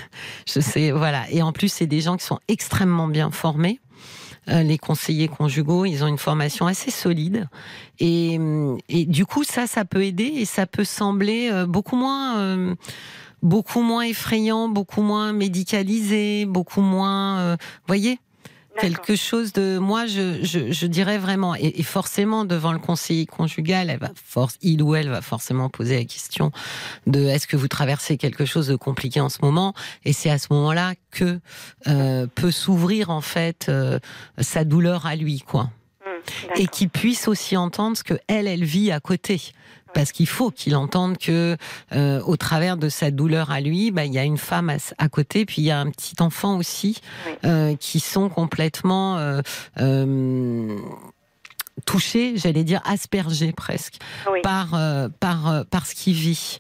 je sais, voilà. Et en plus c'est des gens qui sont extrêmement bien formés. Euh, les conseillers conjugaux, ils ont une formation assez solide. Et, hum, et du coup, ça, ça peut aider et ça peut sembler euh, beaucoup moins, euh, beaucoup moins effrayant, beaucoup moins médicalisé, beaucoup moins, euh, voyez. Quelque chose de moi je, je, je dirais vraiment et, et forcément devant le conseiller conjugal elle va force il ou elle va forcément poser la question de est-ce que vous traversez quelque chose de compliqué en ce moment? Et c'est à ce moment-là que euh, peut s'ouvrir en fait euh, sa douleur à lui quoi. Hum, et qu'il puisse aussi entendre ce que elle elle vit à côté parce qu'il faut qu'il entende que euh, au travers de sa douleur à lui bah, il y a une femme à, à côté puis il y a un petit enfant aussi Oui. euh, qui sont complètement euh, euh, touchés j'allais dire aspergés presque Oui, par euh, par euh, par ce qu'il vit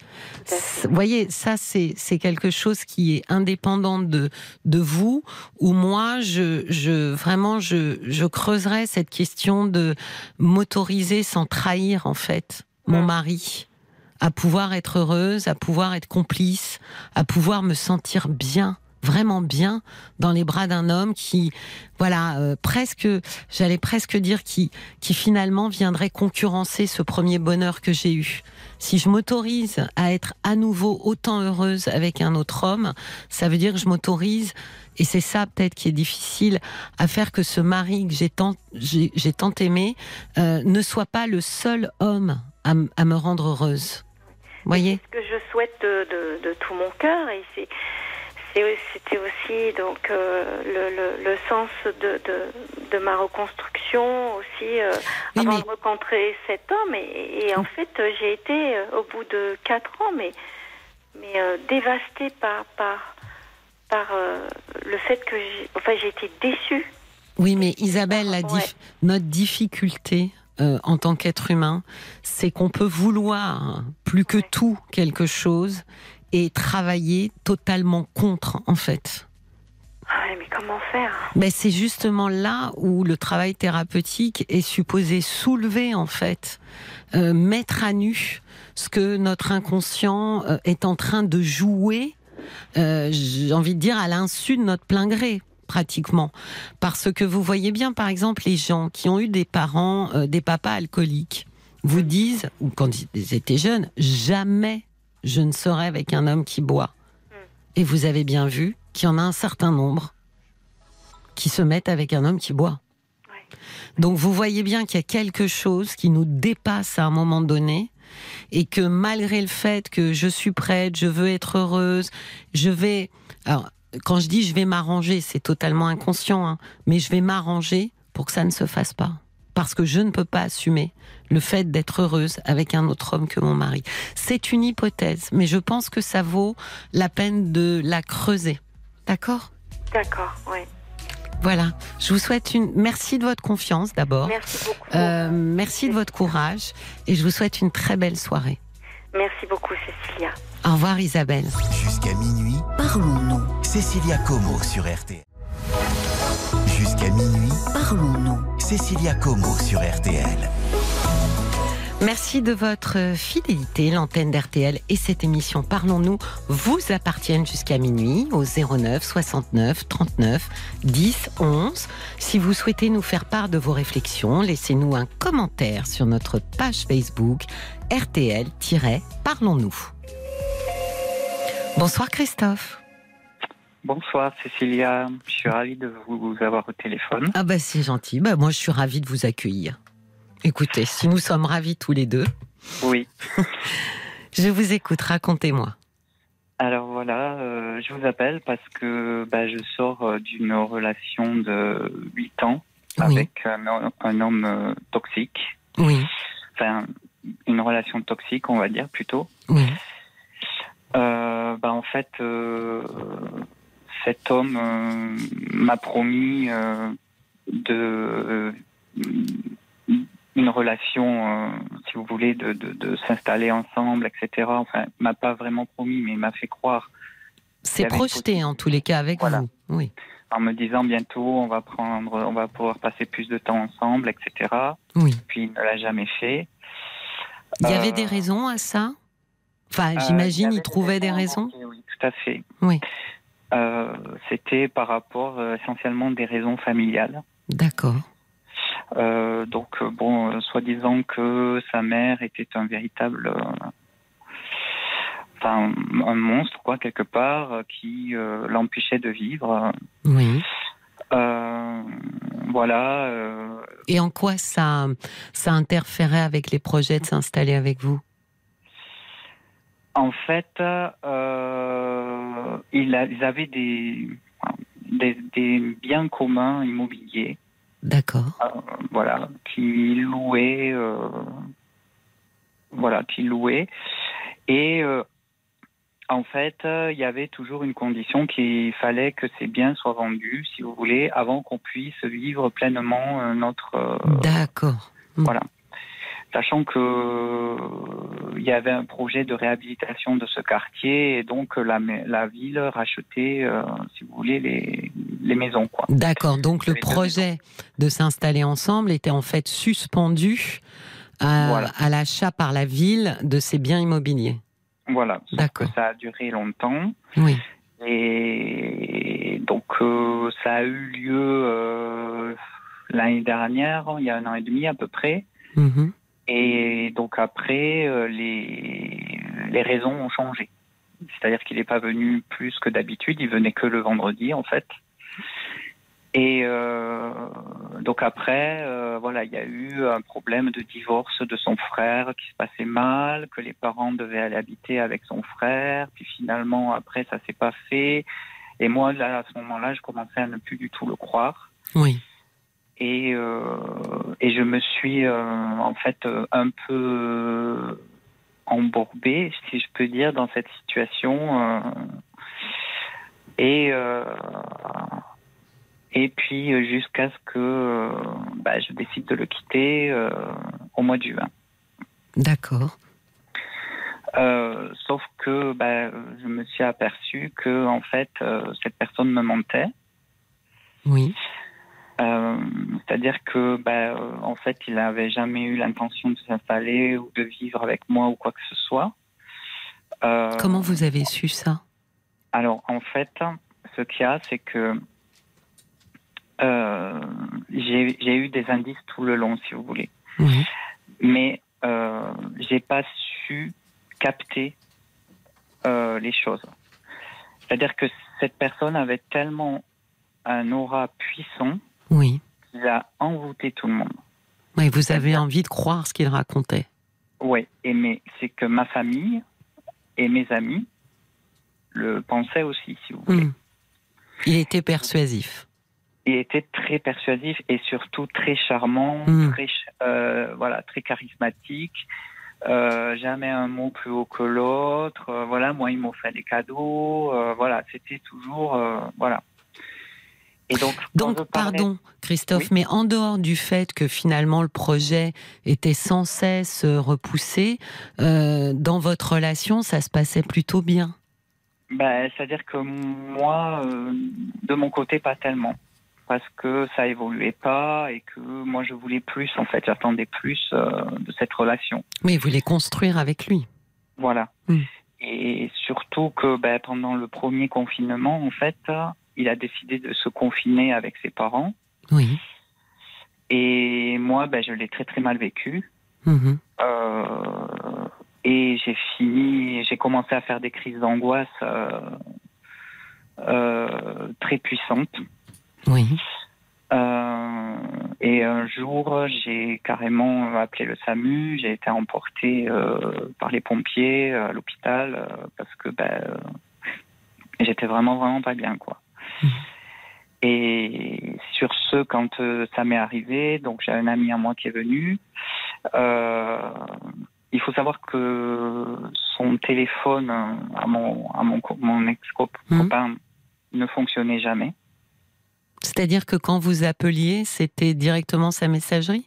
vous voyez, ça c'est c'est quelque chose qui est indépendant de de vous. Ou moi, je je vraiment je je creuserais cette question de m'autoriser sans trahir en fait mon Mm. mari à pouvoir être heureuse, à pouvoir être complice, à pouvoir me sentir bien vraiment bien dans les bras d'un homme qui voilà euh, presque j'allais presque dire qui qui finalement viendrait concurrencer ce premier bonheur que j'ai eu si je m'autorise à être à nouveau autant heureuse avec un autre homme, ça veut dire que je m'autorise, et c'est ça peut-être qui est difficile, à faire que ce mari que j'ai tant, j'ai, tant aimé euh, ne soit pas le seul homme à, me rendre heureuse. Voyez? Ce que je souhaite de, de, de tout mon cœur et c'est c'était aussi donc euh, le, le, le sens de, de, de ma reconstruction aussi euh, Oui, avant mais- de rencontrer cet homme et, et en fait euh, j'ai été euh, au bout de quatre ans mais mais euh, dévastée par par par euh, le fait que j'ai enfin j'ai été déçue Oui, mais Isabelle, la Ouais. dif- notre difficulté euh, en tant qu'être humain, c'est qu'on peut vouloir plus que tout quelque chose et travailler totalement contre, en fait. ah ouais, mais comment faire? Mais c'est justement là où le travail thérapeutique est supposé soulever, en fait, euh, mettre à nu ce que notre inconscient euh, est en train de jouer, euh, j'ai envie de dire, à l'insu de notre plein gré pratiquement. Parce que vous voyez bien, par exemple, les gens qui ont eu des parents, euh, des papas alcooliques, vous disent, ou quand ils étaient jeunes, jamais je ne serai avec un homme qui boit. Et vous avez bien vu qu'il y en a un certain nombre qui se mettent avec un homme qui boit. Donc vous voyez bien qu'il y a quelque chose qui nous dépasse à un moment donné et que malgré le fait que je suis prête, je veux être heureuse, je vais... Alors, quand je dis je vais m'arranger, c'est totalement inconscient, hein, mais je vais m'arranger pour que ça ne se fasse pas. Parce que je ne peux pas assumer le fait d'être heureuse avec un autre homme que mon mari. C'est une hypothèse, mais je pense que ça vaut la peine de la creuser. D'accord? D'accord, oui. Voilà. Je vous souhaite une. Merci de votre confiance d'abord. Merci beaucoup. Euh, merci de votre courage et je vous souhaite une très belle soirée. Merci beaucoup, Cécilia. Au revoir Isabelle. Jusqu'à minuit, Parlons-nous. Cécilia Como sur RTL. Jusqu'à minuit, Parlons-nous. Cécilia Como sur RTL. Merci de votre fidélité. L'antenne d'RTL et cette émission Parlons-nous vous appartiennent jusqu'à minuit au 09 69 39 10 11. Si vous souhaitez nous faire part de vos réflexions, laissez-nous un commentaire sur notre page Facebook RTL-Parlons-nous. Bonsoir Christophe. Bonsoir Cécilia, je suis ravi de vous avoir au téléphone. Ah bah c'est gentil. Bah moi je suis ravie de vous accueillir. Écoutez, si nous sommes ravis tous les deux, Oui, je vous écoute. Racontez-moi. alors voilà, euh, je vous appelle parce que bah, je sors euh, d'une relation de 8 ans Oui. avec un, ho- un homme euh, toxique, Oui, enfin une relation toxique on va dire plutôt. oui, Euh, bah, en fait, cet homme euh, m'a promis euh, de euh, une relation, si vous voulez, de, de, de s'installer ensemble, etc. Enfin, m'a pas vraiment promis, mais il m'a fait croire c'est projeté en tous les cas avec Voilà. vous. Oui, en me disant bientôt on va prendre, on va pouvoir passer plus de temps ensemble, etc. oui. Puis il ne l'a jamais fait. Il y Euh, avait des raisons à ça? Enfin, Euh, j'imagine il trouvait des raisons. invoquées, Oui, tout à fait. Oui. Euh, C'était par rapport euh, essentiellement des raisons familiales. D'accord. Euh, donc euh, bon, soi-disant que sa mère était un véritable, enfin un monstre quoi quelque part qui l'empêchait de vivre. Oui. Voilà. Et en quoi ça, ça interférait avec les projets de s'installer avec vous? En fait, euh, ils avaient des, des, des biens communs immobiliers. D'accord. euh, voilà, qui louait, euh, voilà, qui louait. Et euh, en fait, euh, il y avait toujours une condition qu'il fallait que ces biens soient vendus, si vous voulez, avant qu'on puisse vivre pleinement euh, notre. euh, D'accord. voilà. Sachant que euh, il y avait un projet de réhabilitation de ce quartier et donc euh, la, ville rachetait, euh, si vous voulez, les, les maisons. D'accord. Donc le projet de s'installer ensemble était en fait suspendu à, Voilà. à l'achat par la ville de ces biens immobiliers. Voilà. D'accord. ça a duré longtemps. Oui. Et donc, euh, ça a eu lieu euh, l'année dernière, il y a un an et demi à peu près. Mhm. Et donc après, euh, les, les raisons ont changé. C'est-à-dire qu'il n'est pas venu plus que d'habitude, il venait que le vendredi en fait. Et euh, donc après, euh, voilà, il y a eu un problème de divorce de son frère qui se passait mal, que les parents devaient aller habiter avec son frère, puis finalement après ça s'est pas fait. Et moi là à ce moment-là, je commençais à ne plus du tout le croire Oui. Et euh, et je me suis euh, en fait euh, un peu embourbée, si je peux dire, dans cette situation. et et puis jusqu'à ce que bah, je décide de le quitter euh, au mois de juin. D'accord. Euh, sauf que bah, je me suis aperçu que en fait euh, cette personne me mentait. Oui. Euh, C'est-à-dire que, bah, en fait, il n'avait jamais eu l'intention de s'installer ou de vivre avec moi ou quoi que ce soit. Euh, Comment vous avez su ça? Alors, en fait, ce qu'il y a, c'est que euh, j'ai eu des indices tout le long, si vous voulez, mais euh, j'ai pas su capter les choses. C'est-à-dire que cette personne avait tellement un aura puissant Oui. qu'il a envoûté tout le monde. Oui, vous avez envie de croire ce qu'il racontait. Oui, et mais c'est que ma famille et mes amis le pensaient aussi, si vous voulez. Hmm. Il était persuasif. Il était très persuasif et surtout très charmant, Mm. très, euh, voilà, très charismatique. Euh, jamais un mot plus haut que l'autre. Euh, voilà, moi, il m'offrait des cadeaux. Voilà, c'était toujours, voilà. Et donc, parlais- pardon, Christophe, Oui. mais en dehors du fait que finalement le projet était sans cesse euh, repoussé, euh, dans votre relation, ça se passait plutôt bien? Ben, c'est-à-dire que moi, euh, de mon côté, pas tellement. Parce que ça évoluait pas et que moi, je voulais plus, en fait. J'attendais plus euh, de cette relation. Oui, vous voulez construire avec lui. Voilà. Mm. Et surtout que ben, pendant le premier confinement, en fait, il a décidé de se confiner avec ses parents. Oui. Et moi, ben, je l'ai très très mal vécu. Mhm. Euh, et j'ai fini, j'ai commencé à faire des crises d'angoisse euh, euh, très puissantes. Oui. Et un jour, j'ai carrément appelé le SAMU. J'ai été emportée par les pompiers à l'hôpital parce que ben, j'étais vraiment vraiment pas bien quoi. Et sur ce, quand euh, ça m'est arrivé, donc j'ai un ami à moi qui est venu. Euh, il faut savoir que son téléphone euh, à mon à mon, co- mon ex Mhm. ne fonctionnait jamais. C'est-à-dire que quand vous appeliez, c'était directement sa messagerie?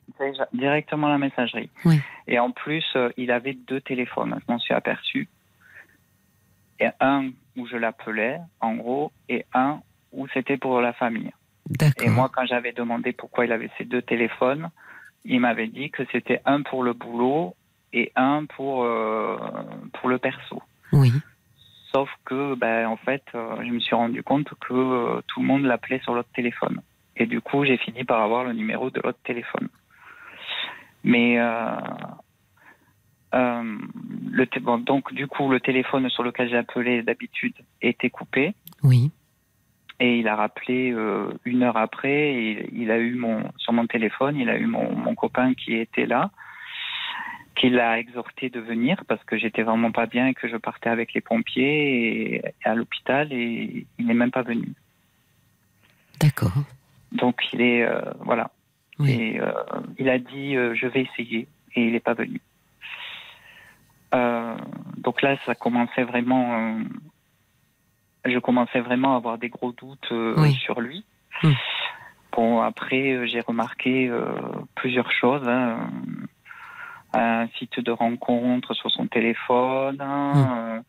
Directement la messagerie. Oui. Et en plus, il avait deux téléphones, je m'en suis aperçu. Et un où je l'appelais, en gros, et un où c'était pour la famille. Et moi, quand j'avais demandé pourquoi il avait ces deux téléphones, il m'avait dit que c'était un pour le boulot et un pour, euh, pour le perso. Oui. Sauf que, ben, en fait, euh, je me suis rendu compte que euh, tout le monde l'appelait sur l'autre téléphone. Et du coup, j'ai fini par avoir le numéro de l'autre téléphone. Mais le bon, donc, du coup, le téléphone sur lequel j'ai appelé d'habitude était coupé. Oui. Et il a rappelé euh, une heure après. Et il a eu mon sur mon téléphone, il a eu mon, mon copain qui était là, qui l'a exhorté de venir parce que j'étais vraiment pas bien et que je partais avec les pompiers et, et à l'hôpital et il n'est même pas venu. D'accord. Donc il est euh, voilà. Oui. Et euh, il a dit je vais essayer et il n'est pas venu. Donc là, ça commençait vraiment. Je commençais vraiment à avoir des gros doutes euh, Oui. sur lui. Mm. Bon, après, euh, j'ai remarqué euh, plusieurs choses. hein. Un site de rencontre sur son téléphone. hein,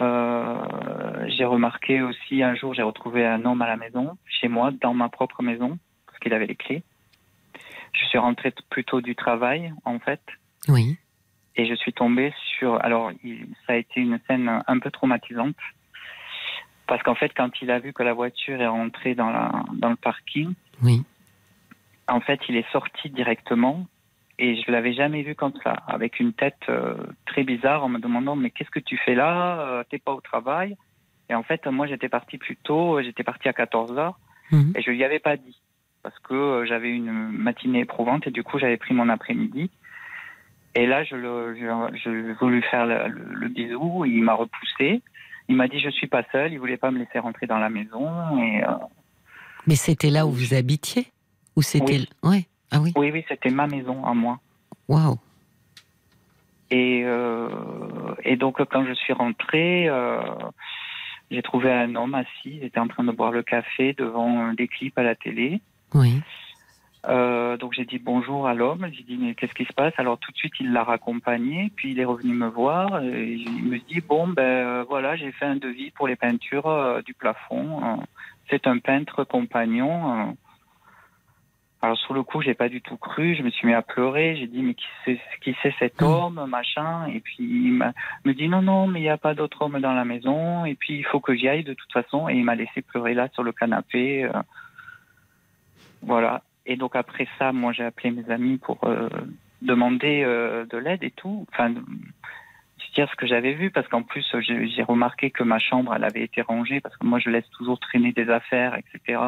euh, j'ai remarqué aussi un jour, j'ai retrouvé un homme à la maison, chez moi, dans ma propre maison, parce qu'il avait les clés. Je suis rentrée t- plutôt du travail, en fait, Oui. et je suis tombée sur. Alors, il- ça a été une scène un peu traumatisante, parce qu'en fait, quand il a vu que la voiture est rentrée dans, la, dans le parking, Oui. en fait, il est sorti directement, et je l'avais jamais vu comme ça, avec une tête euh, très bizarre, en me demandant mais qu'est-ce que tu fais là? Euh, T'es pas au travail? Et en fait, moi, j'étais parti plus tôt, j'étais parti à 14 heures. Mhm. Et je lui avais pas dit parce que euh, j'avais une matinée éprouvante et du coup j'avais pris mon après-midi. Et là, je, le, je, je voulais faire le, le- le bisou, il m'a repoussé. Il m'a dit je suis pas seul, il voulait pas me laisser rentrer dans la maison. Et euh, Mais c'était là où vous habitiez? Ou c'était. Ouais. Ah oui. oui, oui, c'était ma maison à moi. Waouh. Et, euh, et donc quand je suis rentré, euh, j'ai trouvé un homme assis, il était en train de boire le café devant des clips à la télé. Oui. Euh, donc j'ai dit bonjour à l'homme, j'ai dit mais qu'est-ce qui se passe? Alors tout de suite il l'a raccompagné, puis il est revenu me voir et il me dit bon ben euh, voilà j'ai fait un devis pour les peintures euh, du plafond. Euh, C'est un peintre compagnon. Alors sur le coup j'ai pas du tout cru, je me suis mis à pleurer, j'ai dit mais qui c'est qui c'est cet homme machin? Et puis il m'a- me dit non non mais il n'y a pas d'autre homme dans la maison et puis il faut que j'y aille de toute façon et il m'a laissé pleurer là sur le canapé. euh. Voilà. Et donc après ça, moi j'ai appelé mes amis pour euh, demander euh, de l'aide et tout. Enfin, dire ce que j'avais vu parce qu'en plus j'ai remarqué que ma chambre elle avait été rangée parce que moi je laisse toujours traîner des affaires, etc.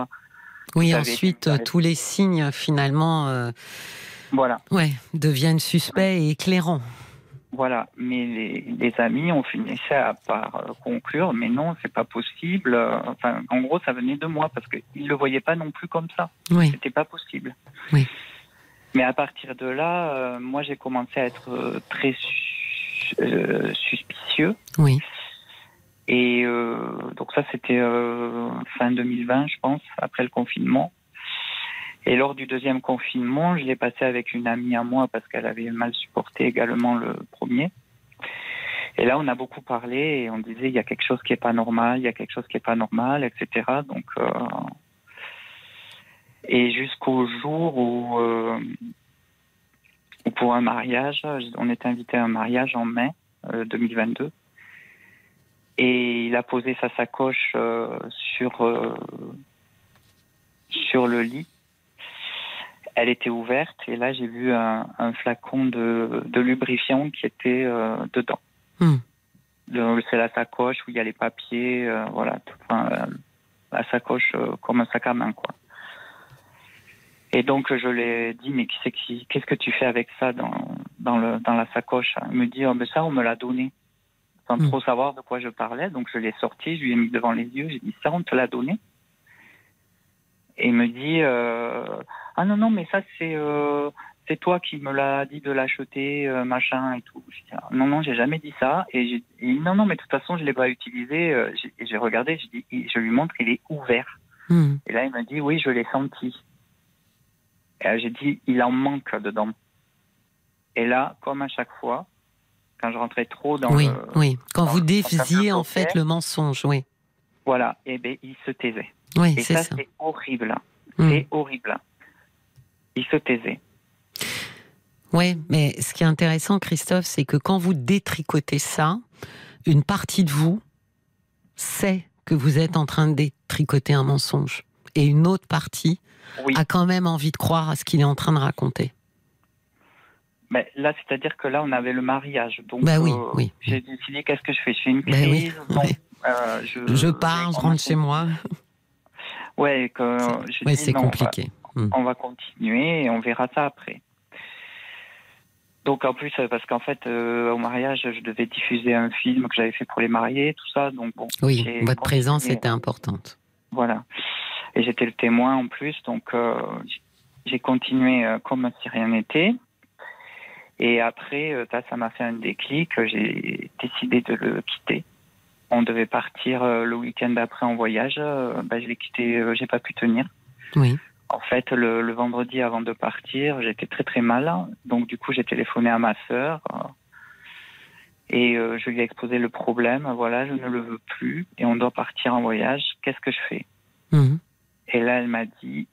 Oui, ensuite, euh, tous les signes, finalement, euh, Voilà. ouais, deviennent suspects et éclairants. Voilà, mais les, les amis, on finissait à par euh, conclure, mais non, c'est pas possible. Euh, Enfin, en gros, ça venait de moi parce qu'ils le voyaient pas non plus comme ça. Oui. C'était pas possible. Oui. Mais à partir de là, euh, moi, j'ai commencé à être euh, très su- euh, suspicieux. Oui. Et euh, donc ça, c'était euh, fin 2020, je pense, après le confinement. Et lors du deuxième confinement, je l'ai passé avec une amie à moi parce qu'elle avait mal supporté également le premier. Et là, on a beaucoup parlé et on disait il y a quelque chose qui est pas normal, il y a quelque chose qui est pas normal, etc. Donc, euh, et jusqu'au jour où, euh, où pour un mariage, on était invité à un mariage en mai euh, 2022. Et il a posé sa sacoche euh, sur, euh, sur le lit. Elle était ouverte et là j'ai vu un, un flacon de, de lubrifiant qui était euh, dedans. Hmm. C'est la sacoche où il y a les papiers, euh, voilà, tout- enfin, euh, la sacoche euh, comme un sac à main quoi. Et donc je lui ai dit mais qui qu'est-ce que tu fais avec ça dans dans le dans la sacoche? Il me dit oh, mais ça on me l'a donné sans Mm. trop savoir de quoi je parlais. Donc je l'ai sorti, je lui ai mis devant les yeux, j'ai dit ça on te l'a donné. Et il me dit ah non non mais ça c'est euh, c'est toi qui me l'as dit de l'acheter euh, machin et tout. Je dis, ah, non non j'ai jamais dit ça et j'ai dit, non non mais de toute façon je l'ai pas utilisé. Euh, j'ai- et J'ai regardé, dit il- je lui montre il est ouvert. Hmm. Et là il m'a dit oui je l'ai senti. Et j'ai dit il en manque dedans. Et là comme à chaque fois quand je rentrais trop dans Oui, le oui. Quand dans- vous un en fait le mensonge, oui. voilà et ben il se taisait. Oui, Et c'est ça, ça. c'est horrible. Hmm. C'est horrible. Il se taisait. Oui, mais ce qui est intéressant, Christophe, c'est que quand vous détricotez ça, une partie de vous sait que vous êtes en train de détricoter un mensonge. Et une autre partie Oui. a quand même envie de croire à ce qu'il est en train de raconter. Mais là, c'est-à-dire que là, on avait le mariage. Donc, Bah oui, euh, oui. j'ai décidé qu'est-ce que je fais? Je fais une Bah crise. euh, je, Je pars, je rentre chez moi. Ouais, que dis c'est compliqué. Hmm. On va continuer et on verra ça après. Donc en plus, euh, parce qu'en fait, euh, au mariage, je devais diffuser un film que j'avais fait pour les mariés, tout ça. Donc bon, Oui, votre présence était importante. Voilà. Et j'étais le témoin en plus, donc euh, j'ai continué euh, comme si rien n'était. Et après, ça, ça m'a fait un déclic. J'ai décidé de le quitter. On devait partir le week-end après en voyage. Ben, je l'ai quitté, j'ai pas pu tenir. Oui. En fait, le, le vendredi avant de partir, j'étais très très mal. Donc du coup, j'ai téléphoné à ma sœur euh, et euh, je lui ai exposé le problème. Voilà, je ne le veux plus et on doit partir en voyage. Qu'est-ce que je fais? Mhm. Et là, elle m'a dit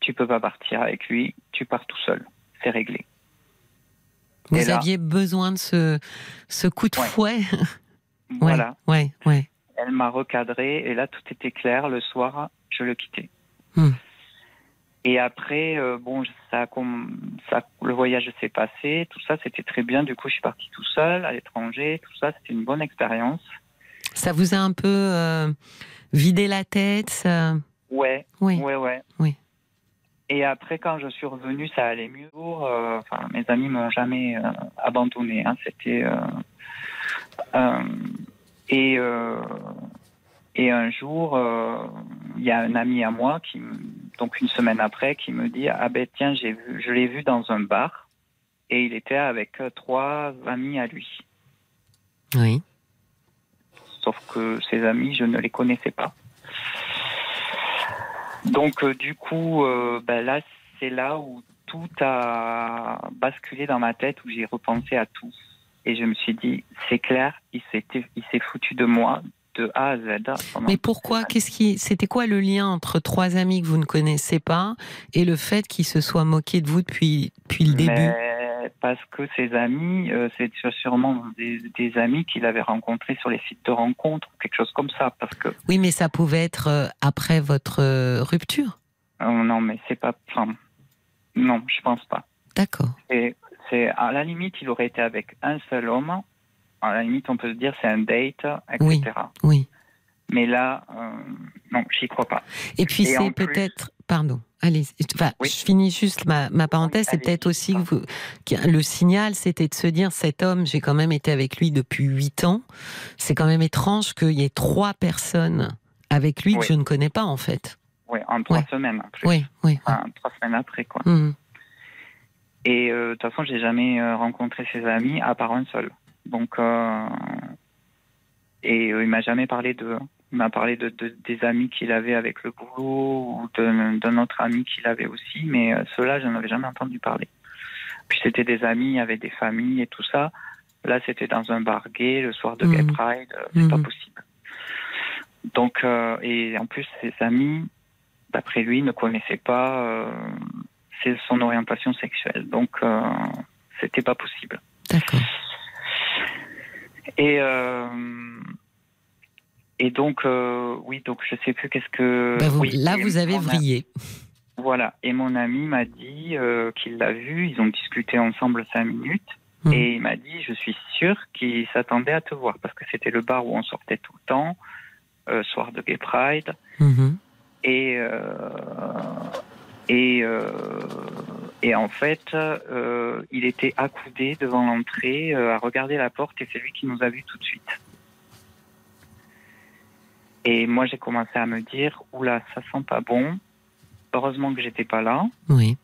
tu peux pas partir avec lui, tu pars tout seul. C'est réglé. Vous Et là- aviez besoin de ce, ce coup de Ouais. fouet? Voilà. Ouais, ouais. Elle m'a recadré et là, tout était clair. Le soir, je le quittais. Hmm. Et après, euh, bon, ça, ça, le voyage s'est passé, tout ça, c'était très bien. Du coup, je suis parti tout seul à l'étranger, tout ça, c'était une bonne expérience. Ça vous a un peu euh, vidé la tête ça... Ouais, Oui. ouais, ouais. Oui. Et après, quand je suis revenu, ça allait mieux. Euh, enfin, mes amis m'ont jamais euh, abandonné. Hein. C'était euh, euh, et euh, et un jour, euh, il y a un ami à moi qui, donc une semaine après, qui me dit ah ben tiens, j'ai vu, je l'ai vu dans un bar et il était avec euh, trois amis à lui. Oui. Sauf que ses amis, je ne les connaissais pas. Donc, euh, du coup, euh, ben là, c'est là où tout a basculé dans ma tête, où j'ai repensé à tout. Et je me suis dit, c'est clair, il s'est il s'est foutu de moi de A à Z. Mais pourquoi. Qu'est-ce qui C'était quoi le lien entre trois amis que vous ne connaissez pas et le fait qu'ils se soient moqués de vous depuis, depuis le début? Parce que ses amis, euh, c'est sûrement des, des amis qu'il avait rencontrés sur les sites de rencontres, quelque chose comme ça. Parce que Oui, mais ça pouvait être euh, après votre euh, rupture? euh, non, mais c'est pas. Enfin, non, je pense pas. D'accord. Et c'est à la limite, il aurait été avec un seul homme. À la limite, on peut se dire c'est un date, etc. Oui. Oui. Mais là, euh, non, j'y crois pas. Et puis c'est plus- peut-être pardon. Allez, enfin, Oui. je finis juste ma, ma parenthèse. C'est peut-être aussi que vous- le signal, c'était de se dire cet homme, j'ai quand même été avec lui depuis huit ans. C'est quand même étrange qu'il y ait trois personnes avec lui que je ne connais pas en fait. Oui, en trois Ouais. semaines. Oui, oui. Enfin, trois semaines après, quoi. Mhm. Et euh, de toute façon, j'ai jamais euh, rencontré ses amis à part un seul. Donc, euh, et euh, il m'a jamais parlé de. Il m'a parlé de, de- des amis qu'il avait avec le boulot ou d'un autre ami qu'il avait aussi, mais euh, ceux-là, je n'en avais jamais entendu parler. Puis c'était des amis avec des familles et tout ça. Là, c'était dans un bar gay le soir de Gay Mhm. Pride. euh, C'est pas Mhm. possible. Donc, euh, et en plus, ses amis, d'après lui, ne connaissaient pas euh, son orientation sexuelle. Donc, euh, c'était pas possible. D'accord. Et euh, et donc, euh, oui, donc je sais plus qu'est-ce que. Bah, vous- oui, là, vous avez a- vrillé. Voilà. Et mon ami m'a dit euh, qu'il l'a vu. Ils ont discuté ensemble cinq minutes. Mhm. Et il m'a dit, je suis sûr qu'il s'attendait à te voir parce que c'était le bar où on sortait tout le temps, euh, soir de Gay Pride. Mhm. Et, euh, et, euh, et en fait, euh, il était accoudé devant l'entrée euh, à regarder la porte et c'est lui qui nous a vus tout de suite. Et moi, j'ai commencé à me dire, oula, ça sent pas bon. Heureusement que j'étais pas là. Oui.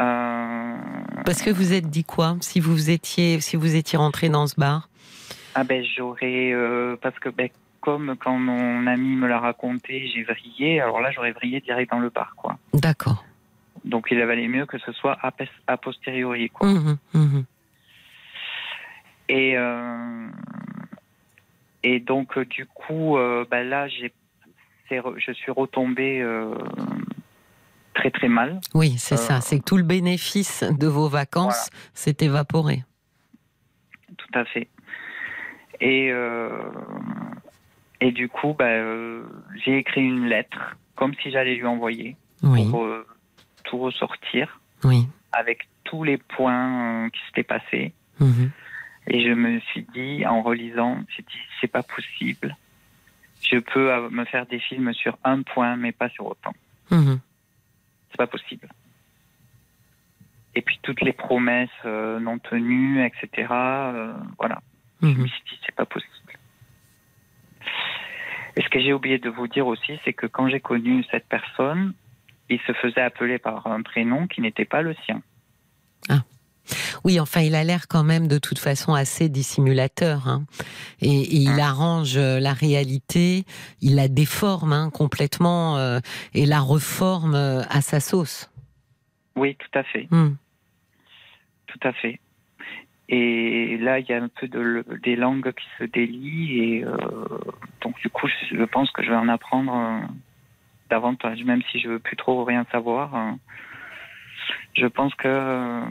Euh, Parce que vous êtes dit quoi si vous étiez si vous étiez rentré dans ce bar? Ah ben j'aurais euh, parce que ben, comme quand mon ami me l'a raconté, j'ai vrillé. Alors là, j'aurais vrillé direct dans le bar, quoi. D'accord. Donc il valait mieux que ce soit a, posteriori, quoi. Mhm, mhm. Et, euh, et donc, euh, du coup, euh, bah là, j'ai, je suis retombée euh, très très mal. Oui, c'est ça. C'est que tout le bénéfice de vos vacances s'est évaporé. Tout à fait. Et, et du coup, bah, euh, j'ai écrit une lettre, comme si j'allais lui envoyer, Oui, pour euh, tout ressortir, oui. avec tous les points euh, qui s'étaient passés. Mhm. Et je me suis dit, en relisant, j'ai dit, c'est pas possible. Je peux euh, me faire des films sur un point, mais pas sur autant. Mhm. C'est pas possible. Et puis toutes les promesses euh, non tenues, etc. euh, voilà. Je me Mhm. suis dit, c'est pas possible. Et ce que j'ai oublié de vous dire aussi, c'est que quand j'ai connu cette personne, il se faisait appeler par un prénom qui n'était pas le sien. Oui, enfin, il a l'air quand même de toute façon assez dissimulateur. hein. Et, et il Hum. arrange euh, la réalité, il la déforme hein, complètement euh, et la reforme euh, à sa sauce. Oui, tout à fait. Hum. Tout à fait. Et là, il y a un peu de, des langues qui se délient. Et euh, donc, du coup, je, pense que je vais en apprendre euh, davantage, même si je veux plus trop rien savoir. euh, je pense que euh,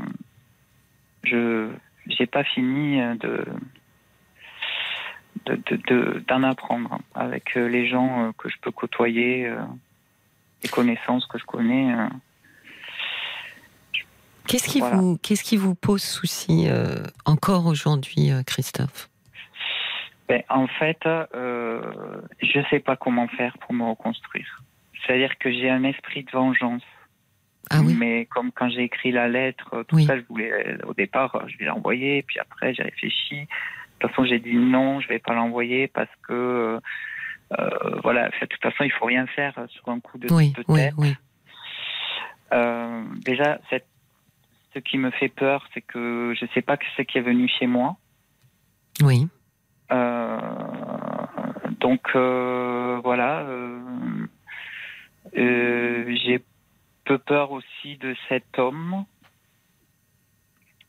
je j'ai pas fini euh, de de- de- d'en apprendre avec les gens que je peux côtoyer, les connaissances que je connais. Qu'est-ce qui Voilà. vous qu'est-ce qui vous pose souci euh, encore aujourd'hui, euh, Christophe? Ben, en fait, euh, je sais pas comment faire pour me reconstruire. C'est-à-dire que j'ai un esprit de vengeance. Ah oui? Mais comme quand j'ai écrit la lettre, tout Oui. ça, je voulais, au départ, je vais l'envoyer, puis après, j'ai réfléchi. De toute façon, j'ai dit non, je vais pas l'envoyer parce que, euh, voilà, de toute façon, il faut rien faire sur un coup de, Oui, de oui, tête. oui. Euh, déjà, cette- ce qui me fait peur, c'est que je sais pas c'est qui est venu chez moi. Oui. Euh, donc euh, voilà, euh, j'ai peu peur aussi de cet homme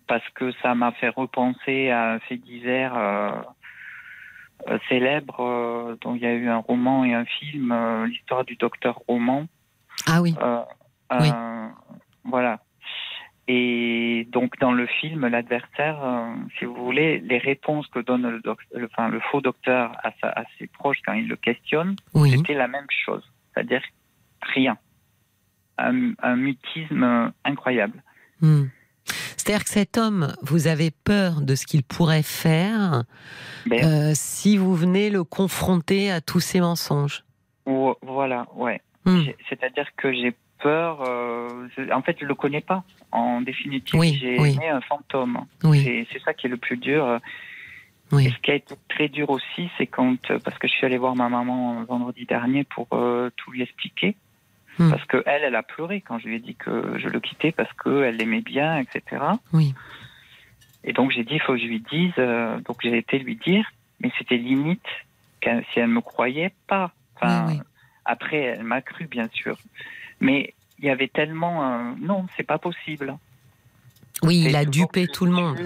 parce que ça m'a fait repenser à un fait divers célèbre dont il y a eu un roman et un film, l'histoire du docteur Roman. Ah oui. Oui. Voilà. Et donc dans le film, l'adversaire, euh, si vous voulez, les réponses que donne le, doc- le- enfin, le faux docteur à, sa- à ses proches quand il le questionne, Oui. c'était la même chose, c'est-à-dire rien. Un, un mutisme incroyable. Hmm. C'est-à-dire que cet homme, vous avez peur de ce qu'il pourrait faire Ben, euh, si vous venez le confronter à tous ces mensonges. voilà, ouais. Hmm. C'est-à-dire que j'ai peur. euh, en fait, je le connais pas. En définitive, Oui, j'ai oui. aimé un fantôme. Oui, C'est ça qui est le plus dur. Et ce qui a été très dur aussi, c'est quand, euh, parce que je suis allée voir ma maman vendredi dernier pour euh, tout lui expliquer. Hmm. Parce que elle, elle a pleuré quand je lui ai dit que je le quittais parce qu'elle l'aimait bien, etc. Oui. Et donc j'ai dit, il faut que je lui dise. euh, donc j'ai été lui dire, mais c'était limite si elle me croyait pas. Enfin. Après, elle m'a cru, bien sûr. Mais il y avait tellement. euh, non, c'est pas possible. Oui, il a dupé tout le monde.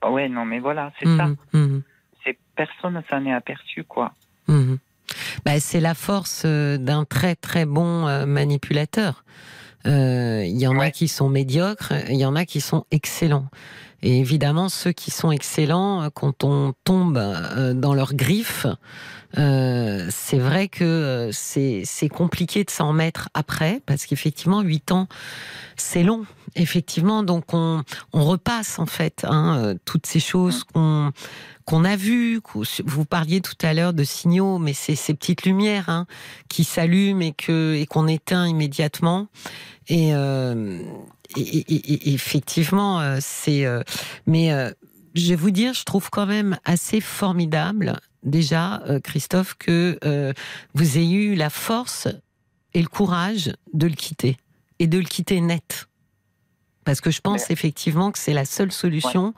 Ah Ouais, non, mais voilà, c'est ça. Mhm, mhm. C'est personne ne s'en est aperçu, quoi. Bah, c'est la force euh, d'un très très bon euh, manipulateur. Euh, Il y en a qui sont médiocres, il y en a qui sont excellents. Et évidemment, ceux qui sont excellents, euh, quand on tombe euh, dans leurs griffes, euh, c'est vrai que c'est compliqué de s'en mettre après, parce qu'effectivement, huit ans, c'est long. Effectivement, donc on, on repasse en fait hein, toutes ces choses qu'on qu'on a vues. Vous parliez tout à l'heure de signaux, mais c'est ces petites lumières hein, qui s'allument et qu'on éteint immédiatement. Et, euh, et, effectivement, euh, c'est. euh, mais euh, je vais vous dire, je trouve quand même assez formidable déjà, euh, Christophe, que euh, vous ayez eu la force et le courage de le quitter et de le quitter net. Parce que je pense effectivement que c'est la seule solution.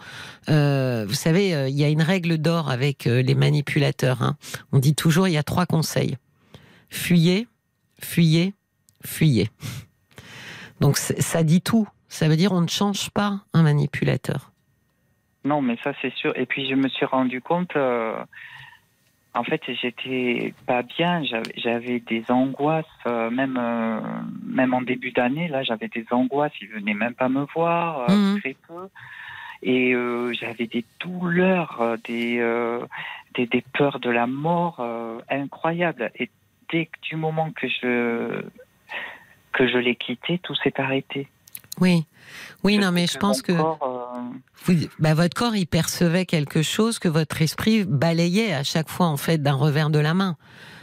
Euh, vous savez, il y a une règle d'or avec les manipulateurs. hein. On dit toujours, il y a trois conseils. Fuyez, fuyez, fuyez. Donc ça dit tout. Ça veut dire on ne change pas un manipulateur. Non, mais ça, c'est sûr. Et puis, je me suis rendu compte. euh, en fait, j'étais pas bien. J'avais- des angoisses, euh, même, euh, même en début d'année. Là, j'avais des angoisses. Il venait même pas me voir, Mhm. très peu. Et j'avais des douleurs, des, des, des peurs de la mort incroyables. Et dès que du moment que je que je l'ai quitté, tout s'est arrêté. Oui, oui, non, mais je pense que corps, euh, vous- bah, votre corps il percevait quelque chose que votre esprit balayait à chaque fois en fait d'un revers de la main.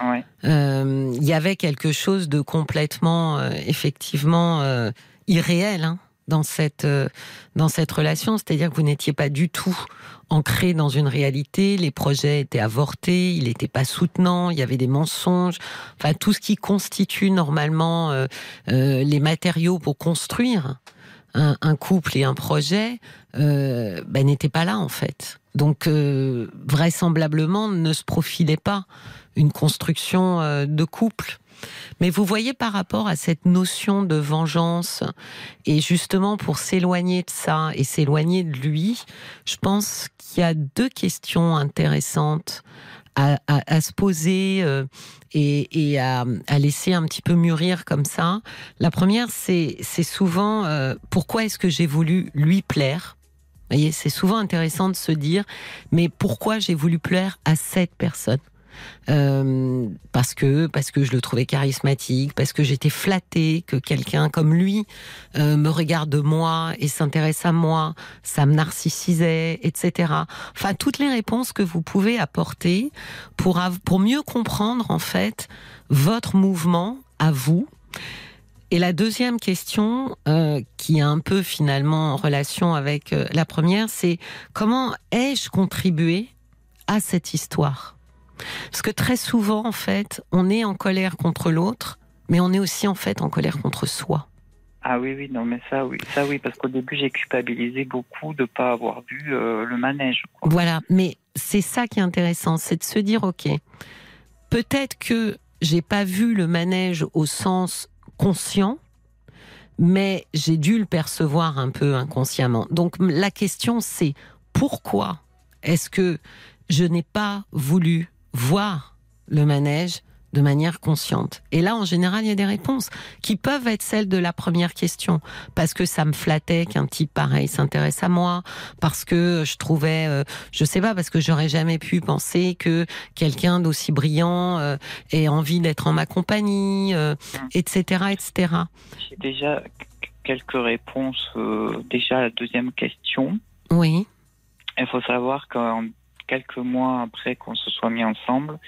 ouais. Euh, Il y avait quelque chose de complètement, euh, effectivement, irréel hein, dans cette euh, dans cette relation. C'est-à-dire que vous n'étiez pas du tout ancré dans une réalité. Les projets étaient avortés, il n'était pas soutenant, il y avait des mensonges. Enfin, tout ce qui constitue normalement euh, euh, les matériaux pour construire un, couple et un projet ben, n'était pas là en fait. Donc vraisemblablement ne se profilait pas une construction de couple. Mais vous voyez par rapport à cette notion de vengeance et justement pour s'éloigner de ça et s'éloigner de lui, je pense qu'il y a deux questions intéressantes à, se poser euh, et, à, laisser un petit peu mûrir comme ça. La première, c'est souvent euh, pourquoi est-ce que j'ai voulu lui plaire? C'est souvent intéressant de se dire mais pourquoi j'ai voulu plaire à cette personne? Euh, parce que parce que je le trouvais charismatique, parce que j'étais flattée que quelqu'un comme lui euh, me regarde moi et s'intéresse à moi, ça me narcissisait, etc. Enfin, toutes les réponses que vous pouvez apporter pour pour mieux comprendre en fait votre mouvement à vous. Et la deuxième question, euh, qui est un peu finalement en relation avec la première, c'est comment ai-je contribué à cette histoire? Parce que très souvent, en fait, on est en colère contre l'autre, mais on est aussi en fait en colère contre soi. Ah oui, oui, non, mais ça, oui, ça, oui, parce qu'au début, j'ai culpabilisé beaucoup de ne pas avoir vu euh, le manège. quoi. Voilà, mais c'est ça qui est intéressant, c'est de se dire, ok, peut-être que j'ai pas vu le manège au sens conscient, mais j'ai dû le percevoir un peu inconsciemment. Donc la question c'est pourquoi est-ce que je n'ai pas voulu voir le manège de manière consciente Et là, en général, il y a des réponses qui peuvent être celles de la première question, parce que ça me flattait qu'un type pareil s'intéresse à moi, parce que je trouvais, euh, je sais pas, parce que j'aurais jamais pu penser que quelqu'un d'aussi brillant euh, ait envie d'être en ma compagnie, euh, etc., etc. J'ai déjà qu- quelques réponses. euh, déjà, la deuxième question. Oui, Il faut savoir qu'en quelques mois après qu'on se soit mis ensemble,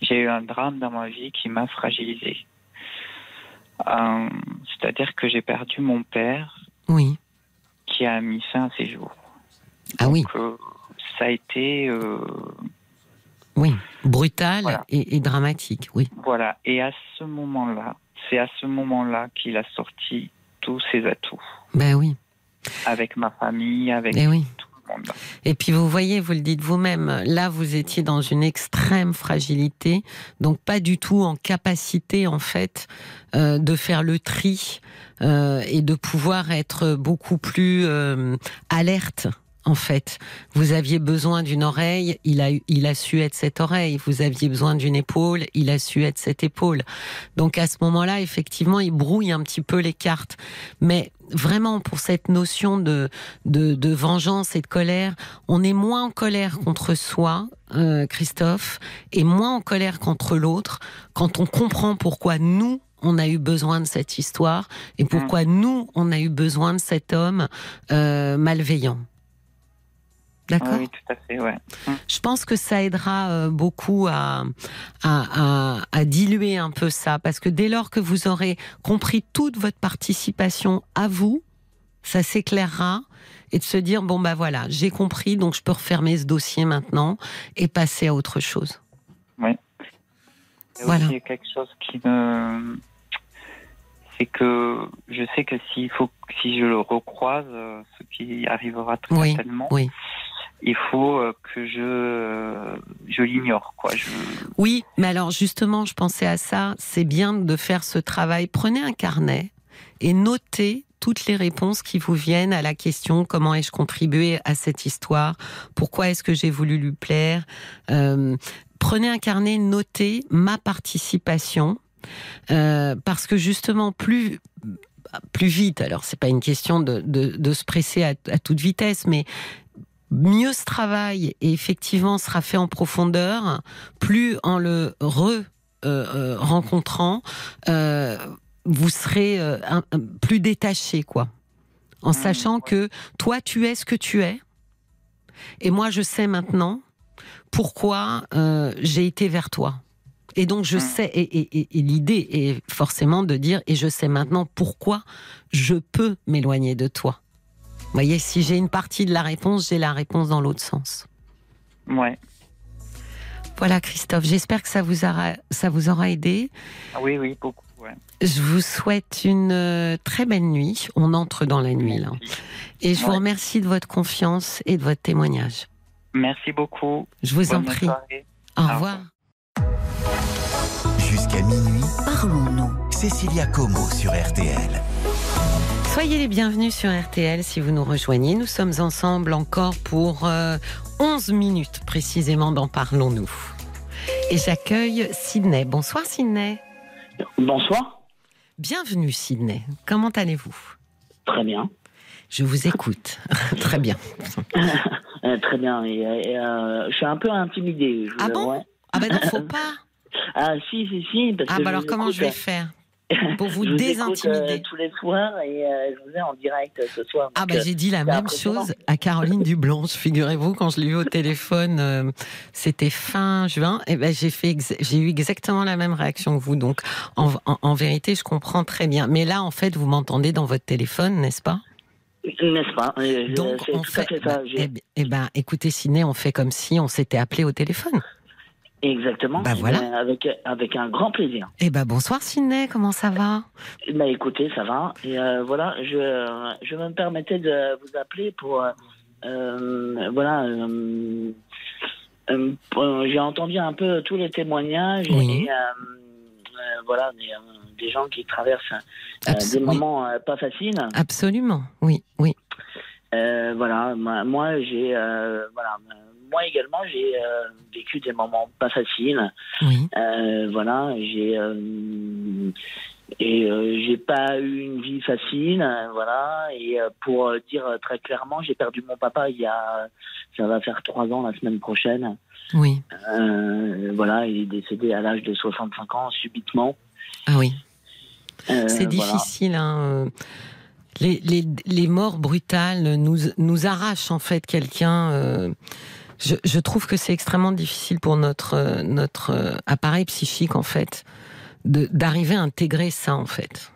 j'ai eu un drame dans ma vie qui m'a fragilisé. Euh, C'est-à-dire que j'ai perdu mon père Oui. qui a mis fin à ses jours. Ah oui, Donc, euh, ça a été. euh, oui. Brutal Voilà. et, et dramatique, oui. voilà. Et à ce moment-là, c'est à ce moment-là qu'il a sorti tous ses atouts. Ben oui, Avec ma famille, avec eh oui. tout Et puis vous voyez, vous le dites vous-même, là vous étiez dans une extrême fragilité, donc pas du tout en capacité en fait euh, de faire le tri euh, et de pouvoir être beaucoup plus euh, alerte. En fait, vous aviez besoin d'une oreille, il a, il a su être cette oreille. Vous aviez besoin d'une épaule, il a su être cette épaule. Donc à ce moment-là, effectivement, il brouille un petit peu les cartes. Mais vraiment, pour cette notion de, de, de vengeance et de colère, on est moins en colère contre soi, euh, Christophe, et moins en colère contre l'autre quand on comprend pourquoi nous, on a eu besoin de cette histoire et pourquoi nous, on a eu besoin de cet homme euh, malveillant. D'accord Oui, tout à fait, ouais. je pense que ça aidera euh, beaucoup à, à, à, à diluer un peu ça, parce que dès lors que vous aurez compris toute votre participation à vous, ça s'éclairera et de se dire bon bah voilà, j'ai compris, donc je peux refermer ce dossier maintenant et passer à autre chose. Voilà. aussi, il y a quelque chose qui me. C'est que je sais que s'il faut, si je le recroise, euh, ce qui arrivera très Oui, certainement, oui. Il faut euh, que je, euh, je l'ignore, Oui, mais alors justement, je pensais à ça. C'est bien de faire ce travail. Prenez un carnet et notez toutes les réponses qui vous viennent à la question comment ai-je contribué à cette histoire? Pourquoi est-ce que j'ai voulu lui plaire? Euh, Prenez un carnet, notez ma participation. Parce que justement, plus plus vite, alors c'est pas une question de, de, se presser à toute vitesse, mais mieux ce travail et effectivement sera fait en profondeur, plus en le re euh, euh, rencontrant, euh, vous serez un- un- plus détaché, quoi. En sachant que toi, tu es ce que tu es, et moi, je sais maintenant pourquoi euh, j'ai été vers toi. Et donc, je Mm. sais, et, et- et- et l'idée est forcément de dire, et je sais maintenant pourquoi je peux m'éloigner de toi. Vous voyez, si j'ai une partie de la réponse, j'ai la réponse dans l'autre sens. ouais. Voilà, Christophe, j'espère que ça vous aura, ça vous aura aidé. Ah Oui, oui, beaucoup. Ouais. Je vous souhaite une euh, très belle nuit. On entre dans la nuit, là. Merci. Et je vous remercie de votre confiance et de votre témoignage. Merci beaucoup. Je vous en prie. soirée. Au Au revoir. Jusqu'à minuit, Parlons-nous. Cécilia Como sur RTL. Soyez les bienvenus sur RTL si vous nous rejoignez. Nous sommes ensemble encore pour euh, 11 minutes précisément dans Parlons-nous. Et j'accueille Sydney. Bonsoir Sydney. Bonsoir. Bienvenue Sydney. Comment allez-vous? Très bien. Je vous écoute. Très bien. Euh, très bien. Et, et, euh, je suis un peu intimidé. je vous Ah bon? Ah ben non, faut pas. Ah si, si, si. Parce Ah que bah alors comment écoute, je vais faire? Pour vous je écoute, désintimider euh, tous les soirs et euh, je vous ai en direct ce soir. Ah bah euh, j'ai dit la même chose à Caroline Dublanche. Figurez-vous quand je l'ai eu au téléphone, c'était fin juin. Et ben j'ai fait, j'ai eu exactement la même réaction que vous. Donc en, en- en vérité, je comprends très bien. Mais là, en fait, vous m'entendez dans votre téléphone, n'est-ce pas? N'est-ce pas? Donc on fait. fait ça. bah, eh, eh ben, écoutez, Ciné, on fait comme si on s'était appelé au téléphone. Exactement. Bah, voilà. Euh, Avec, avec un grand plaisir. Eh ben bonsoir Ciné, comment ça va? Bah écoutez, ça va. Et euh, voilà, je, je me permettais de vous appeler pour. euh, voilà. euh, J'ai entendu un peu tous les témoignages Oui. et voilà, des, des gens qui traversent des moments pas faciles. Absolument, oui, oui. Euh, voilà, moi, moi, j'ai. euh, voilà, moi également, j'ai euh, vécu des moments pas faciles. Oui, Euh, voilà, j'ai euh, et euh, j'ai pas eu une vie facile, voilà. Et pour dire très clairement, j'ai perdu mon papa il y a, ça va faire trois ans la semaine prochaine. oui. Voilà, il est décédé à l'âge de 65 ans subitement. Ah oui. C'est voilà. difficile. Hein. Les, les, les morts brutales nous, nous arrachent en fait quelqu'un. euh, je, je trouve que c'est extrêmement difficile pour notre, euh, notre euh, appareil psychique en fait d'arriver à intégrer ça en fait.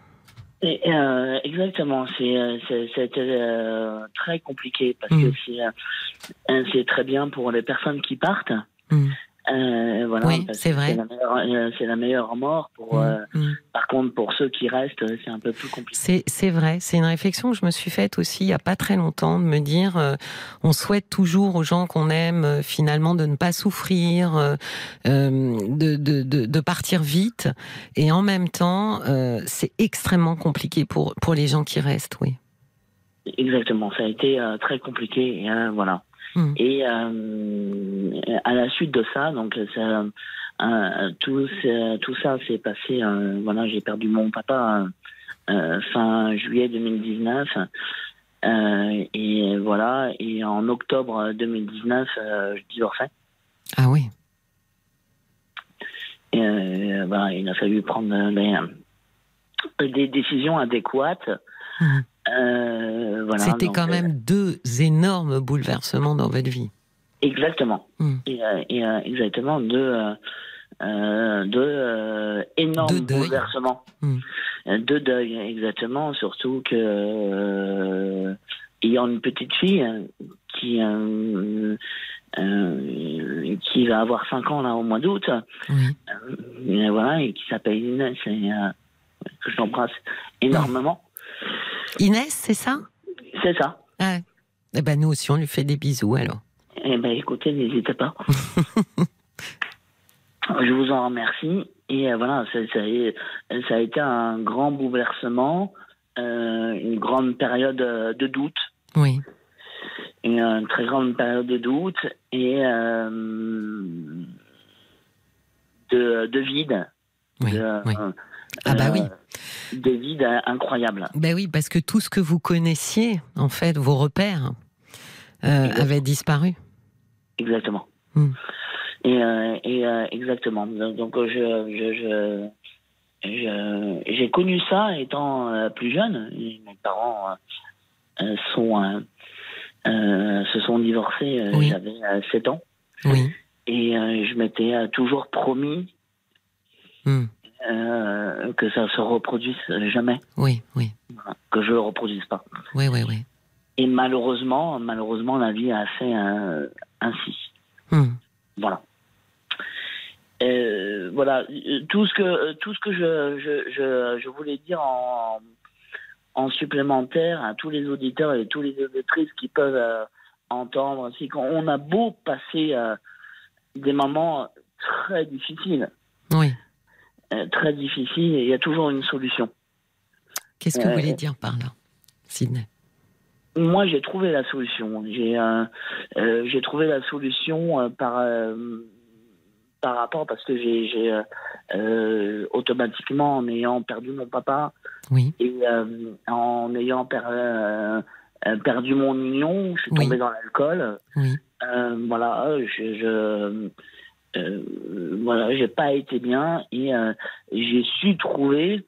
Et, euh, exactement, c'est euh, très compliqué parce Mm. que c'est c'est très bien pour les personnes qui partent. Mm. Euh, voilà, Oui, c'est vrai. euh, C'est la meilleure mort. Pour, Mm, euh, mm. par contre, pour ceux qui restent, euh, c'est un peu plus compliqué. C'est vrai, c'est une réflexion que je me suis faite aussi il y a pas très longtemps de me dire euh, on souhaite toujours aux gens qu'on aime euh, finalement de ne pas souffrir, de, de, de, de partir vite et en même temps euh, c'est extrêmement compliqué pour pour les gens qui restent, oui. Exactement, ça a été euh, très compliqué. euh, voilà. Mm. Et euh, à la suite de ça, donc ça, euh, tout, ça- tout ça s'est passé. euh, voilà, j'ai perdu mon papa fin juillet 2019. euh, et voilà, et en octobre 2019, euh, je divorçais. Ah oui. Et, euh, il a fallu prendre des, des décisions adéquates. Mhm. Euh, voilà, C'était quand euh, même deux énormes bouleversements dans votre vie. Exactement. Mm. Et, euh, et, exactement deux, deux énormes Deux bouleversements. Mm. Euh, Deux deuils, exactement. Surtout que euh, ayant une petite fille euh, qui euh, euh, qui va avoir 5 ans là au mois d'août, Oui. euh, voilà, et qui s'appelle Inès, et que je l'embrasse énormément. Inès, c'est ça? C'est ça. ah. Eh ben nous aussi on lui fait des bisous alors. Eh ben, écoutez, n'hésitez pas. Je vous en remercie. Et euh, voilà, ça, ça a- ça a été un grand bouleversement, euh, une grande période euh, de doute, Oui. une, euh, très grande période de doute et euh, de, de vide. Oui. de, oui. Euh, Ah bah oui. De vide euh, incroyable. Ben oui, parce que tout ce que vous connaissiez, en fait, vos repères, euh, avaient disparu. Exactement. Hmm. Et, euh, et euh, exactement. Donc donc, euh, je, je, je, je- j'ai connu ça étant euh, plus jeune. Mes parents euh, euh, sont euh, euh, se sont divorcés. euh, Oui. J'avais euh, 7 ans Oui. et euh, je m'étais euh, toujours promis Hmm. Euh, que ça se reproduise jamais, Oui, oui. Que je le reproduise pas. Oui, oui, oui. Et malheureusement, malheureusement, la vie a fait euh, ainsi. Hmm. Voilà. Euh, voilà, tout ce que tout ce que je je, je, je voulais dire en en supplémentaire à tous les auditeurs et tous les auditrices qui peuvent euh, entendre, c'est qu'on a beau passer euh, des moments très difficiles, Oui. Euh, très difficiles, il y a toujours une solution. Qu'est-ce que vous Euh, voulez dire par là, Sidney? Moi, j'ai trouvé la solution. J'ai euh, euh, j'ai trouvé la solution euh, par euh, par rapport parce que j'ai euh, euh, automatiquement en ayant perdu mon papa Oui. et euh, en ayant per- euh, euh, perdu mon union, je suis Oui. tombé dans l'alcool. Oui. Euh, voilà, je, je euh, voilà, j'ai pas été bien et euh, j'ai su trouver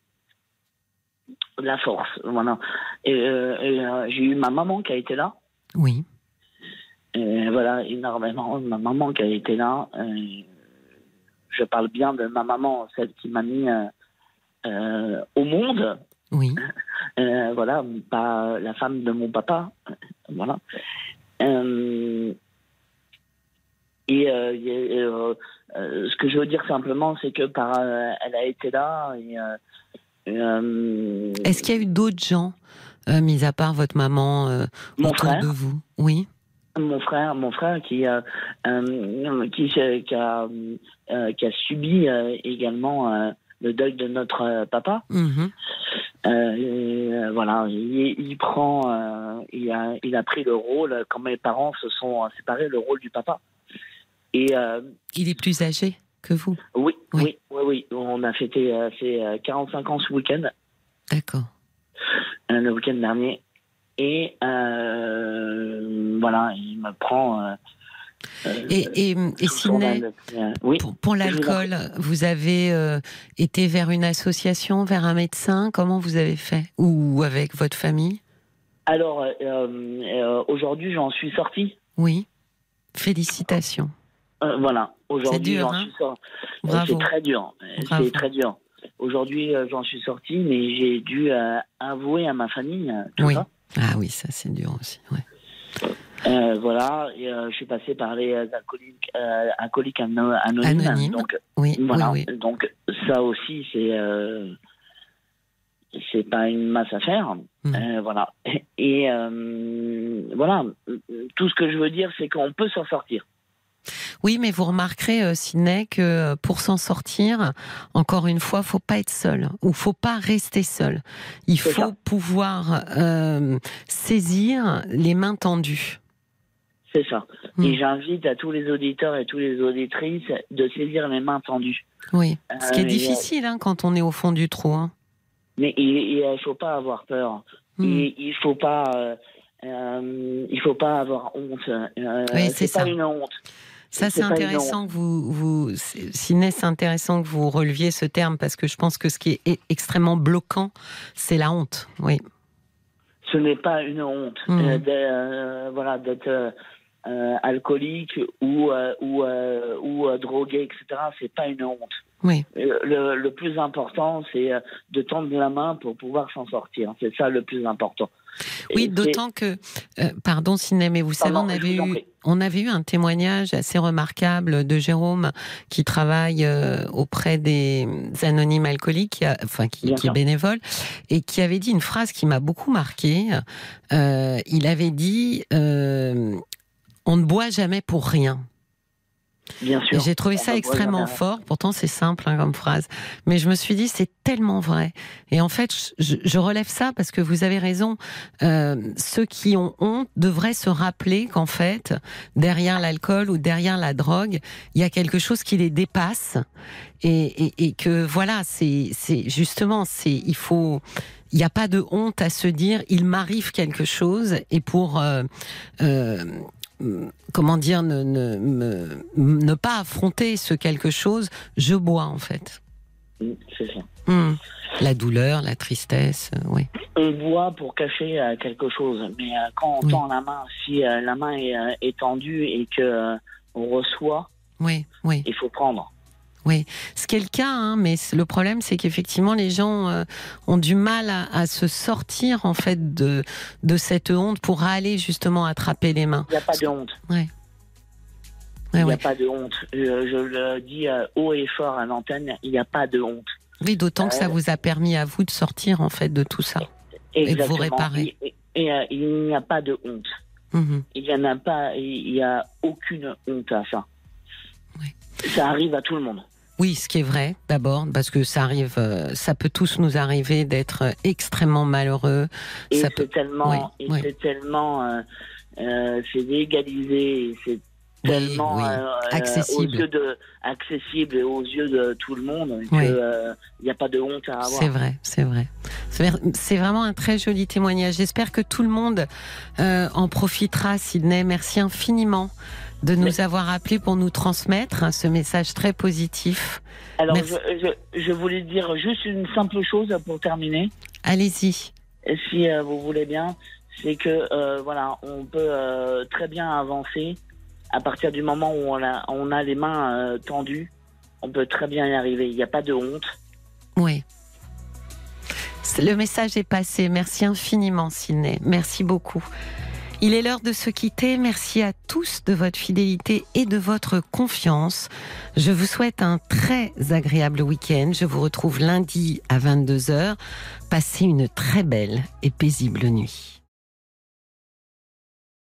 la force. Voilà. Et, euh, et, j'ai eu ma maman qui a été là. Oui. Et voilà, énormément. Ma maman qui a été là. je parle bien de ma maman, celle qui m'a mis au monde. Oui. Euh, voilà, pas la femme de mon papa. Voilà. Euh, et euh, euh, euh, ce que je veux dire simplement, c'est que par, elle a été là. Est-ce qu'il y a eu d'autres gens, mis à part votre maman, Mon autour frère. de vous? Oui. mon frère, mon frère qui, qui, qui, a, qui a subi également le deuil de notre papa. Mhm. Euh, et, voilà, il, il prend, euh, il, a, il a pris le rôle quand mes parents se sont séparés, le rôle du papa. Et euh, Il est plus âgé que vous oui, Oui. oui, on a fêté euh, ses euh, 45 ans ce week-end, D'accord. euh, le week-end dernier. Et euh, voilà, il me prend. euh, euh, Et, et, et. Euh, oui. pour, l'alcool, vous avez euh, été vers une association, vers un médecin Comment vous avez fait? Ou avec votre famille? Alors, euh, euh, aujourd'hui, j'en suis sorti. Oui. Félicitations. Euh, voilà, aujourd'hui, j'en hein suis sorti. Bravo. C'est très dur. Bravo. C'est très dur. aujourd'hui, euh, j'en suis sorti, mais j'ai dû euh, avouer à ma famille euh, tout Oui. ça. Ah oui, ça c'est dur aussi. ouais. Euh, voilà, et, euh, je suis passé par les euh, alcooliques, euh, alcooliques ano- anonymes. Donc, Oui, voilà. oui, oui. Donc, ça aussi, c'est euh, c'est pas une masse à faire. Mm. Euh, voilà. Et euh, voilà, tout ce que je veux dire, c'est qu'on peut s'en sortir. Oui, mais vous remarquerez, euh, Sidney, que euh, pour s'en sortir, encore une fois, faut pas être seul ou faut pas rester seul. Il faut ça. pouvoir euh, saisir les mains tendues. C'est ça. Et j'invite à tous les auditeurs et toutes les auditrices de saisir les mains tendues. Oui, ce qui est Euh, difficile hein, quand on est au fond du trou. hein. Mais il ne faut pas avoir peur. Mm. Il, il faut pas. euh, euh, il faut pas avoir honte. Euh, Oui, c'est pas ça. une honte. Ça, c'est intéressant que vous, vous c'est- intéressant que vous releviez ce terme parce que je pense que ce qui est extrêmement bloquant, c'est la honte. Oui. Ce n'est pas une honte Mhm. euh, euh, voilà, d'être euh, euh, alcoolique ou, ou, ou drogué, etc. C'est pas une honte. Oui. Le, le plus important, c'est de tendre la main pour pouvoir s'en sortir. C'est ça le plus important. Oui, d'autant que, euh, pardon Sidney, mais vous savez, on avait eu, on avait eu un témoignage assez remarquable de Jérôme qui travaille euh, auprès des anonymes alcooliques, enfin qui, est bénévole, et qui avait dit une phrase qui m'a beaucoup marqué. Euh, il avait dit "On ne boit jamais pour rien." Bien sûr. J'ai trouvé On ça va extrêmement fort. Pourtant, c'est simple hein, comme phrase. Mais je me suis dit, c'est tellement vrai. Et en fait, je, je relève ça parce que vous avez raison. Euh, ceux qui ont honte devraient se rappeler qu'en fait, derrière l'alcool ou derrière la drogue, il y a quelque chose qui les dépasse. Et, et, et que voilà, c'est justement, c'est il faut. Il n'y a pas de honte à se dire, il m'arrive quelque chose, et pour euh, euh, comment dire, ne, ne, me- ne pas affronter ce quelque chose, je bois en fait. C'est ça. Hum. La douleur, la tristesse, euh, oui. On boit pour cacher euh, quelque chose, mais euh, quand on Oui. tend la main, si la main est, est tendue et que on reçoit, Oui, oui, il faut prendre. Oui. Ce qui est le cas, hein, mais le problème, c'est qu'effectivement, les gens euh, ont du mal à, à se sortir en fait de, de cette honte pour aller justement attraper les mains. Il n'y a pas de honte. Ouais. Il Ouais, n'y ouais. a pas de honte. Je, je le dis euh, haut et fort à l'antenne, il n'y a pas de honte. Oui, d'autant que ça Euh, vous a permis à vous de sortir en fait de tout ça. Et de vous réparer. Et, et, il n'y a pas de honte. Mhm. Il n'y en a pas, il n'y a aucune honte à ça. Oui. Ça arrive à tout le monde. Oui, ce qui est vrai, d'abord, parce que ça arrive, euh, ça peut tous nous arriver d'être extrêmement malheureux. Et Ça c'est peut- tellement, oui, et oui. c'est tellement, euh, euh, c'est légalisé, et c'est tellement oui. euh, Accessible. aux yeux de, accessible aux yeux de tout le monde Oui. que euh, il n'y a pas de honte à avoir. C'est vrai, c'est vrai. C'est vraiment un très joli témoignage. J'espère que tout le monde en profitera, Sydney. Merci infiniment de nous avoir appelés pour nous transmettre hein, ce message très positif. Alors, je, je, je voulais dire juste une simple chose pour terminer, Allez-y. si euh, vous voulez bien, c'est que euh, voilà, on peut euh, très bien avancer à partir du moment où on a, on a les mains tendues. On peut très bien y arriver. Il n'y a pas de honte. Oui. Le message est passé. Merci infiniment, Sydney. Merci beaucoup. Il est l'heure de se quitter. Merci à tous de votre fidélité et de votre confiance. Je vous souhaite un très agréable week-end. Je vous retrouve lundi à 22h. Passez une très belle et paisible nuit.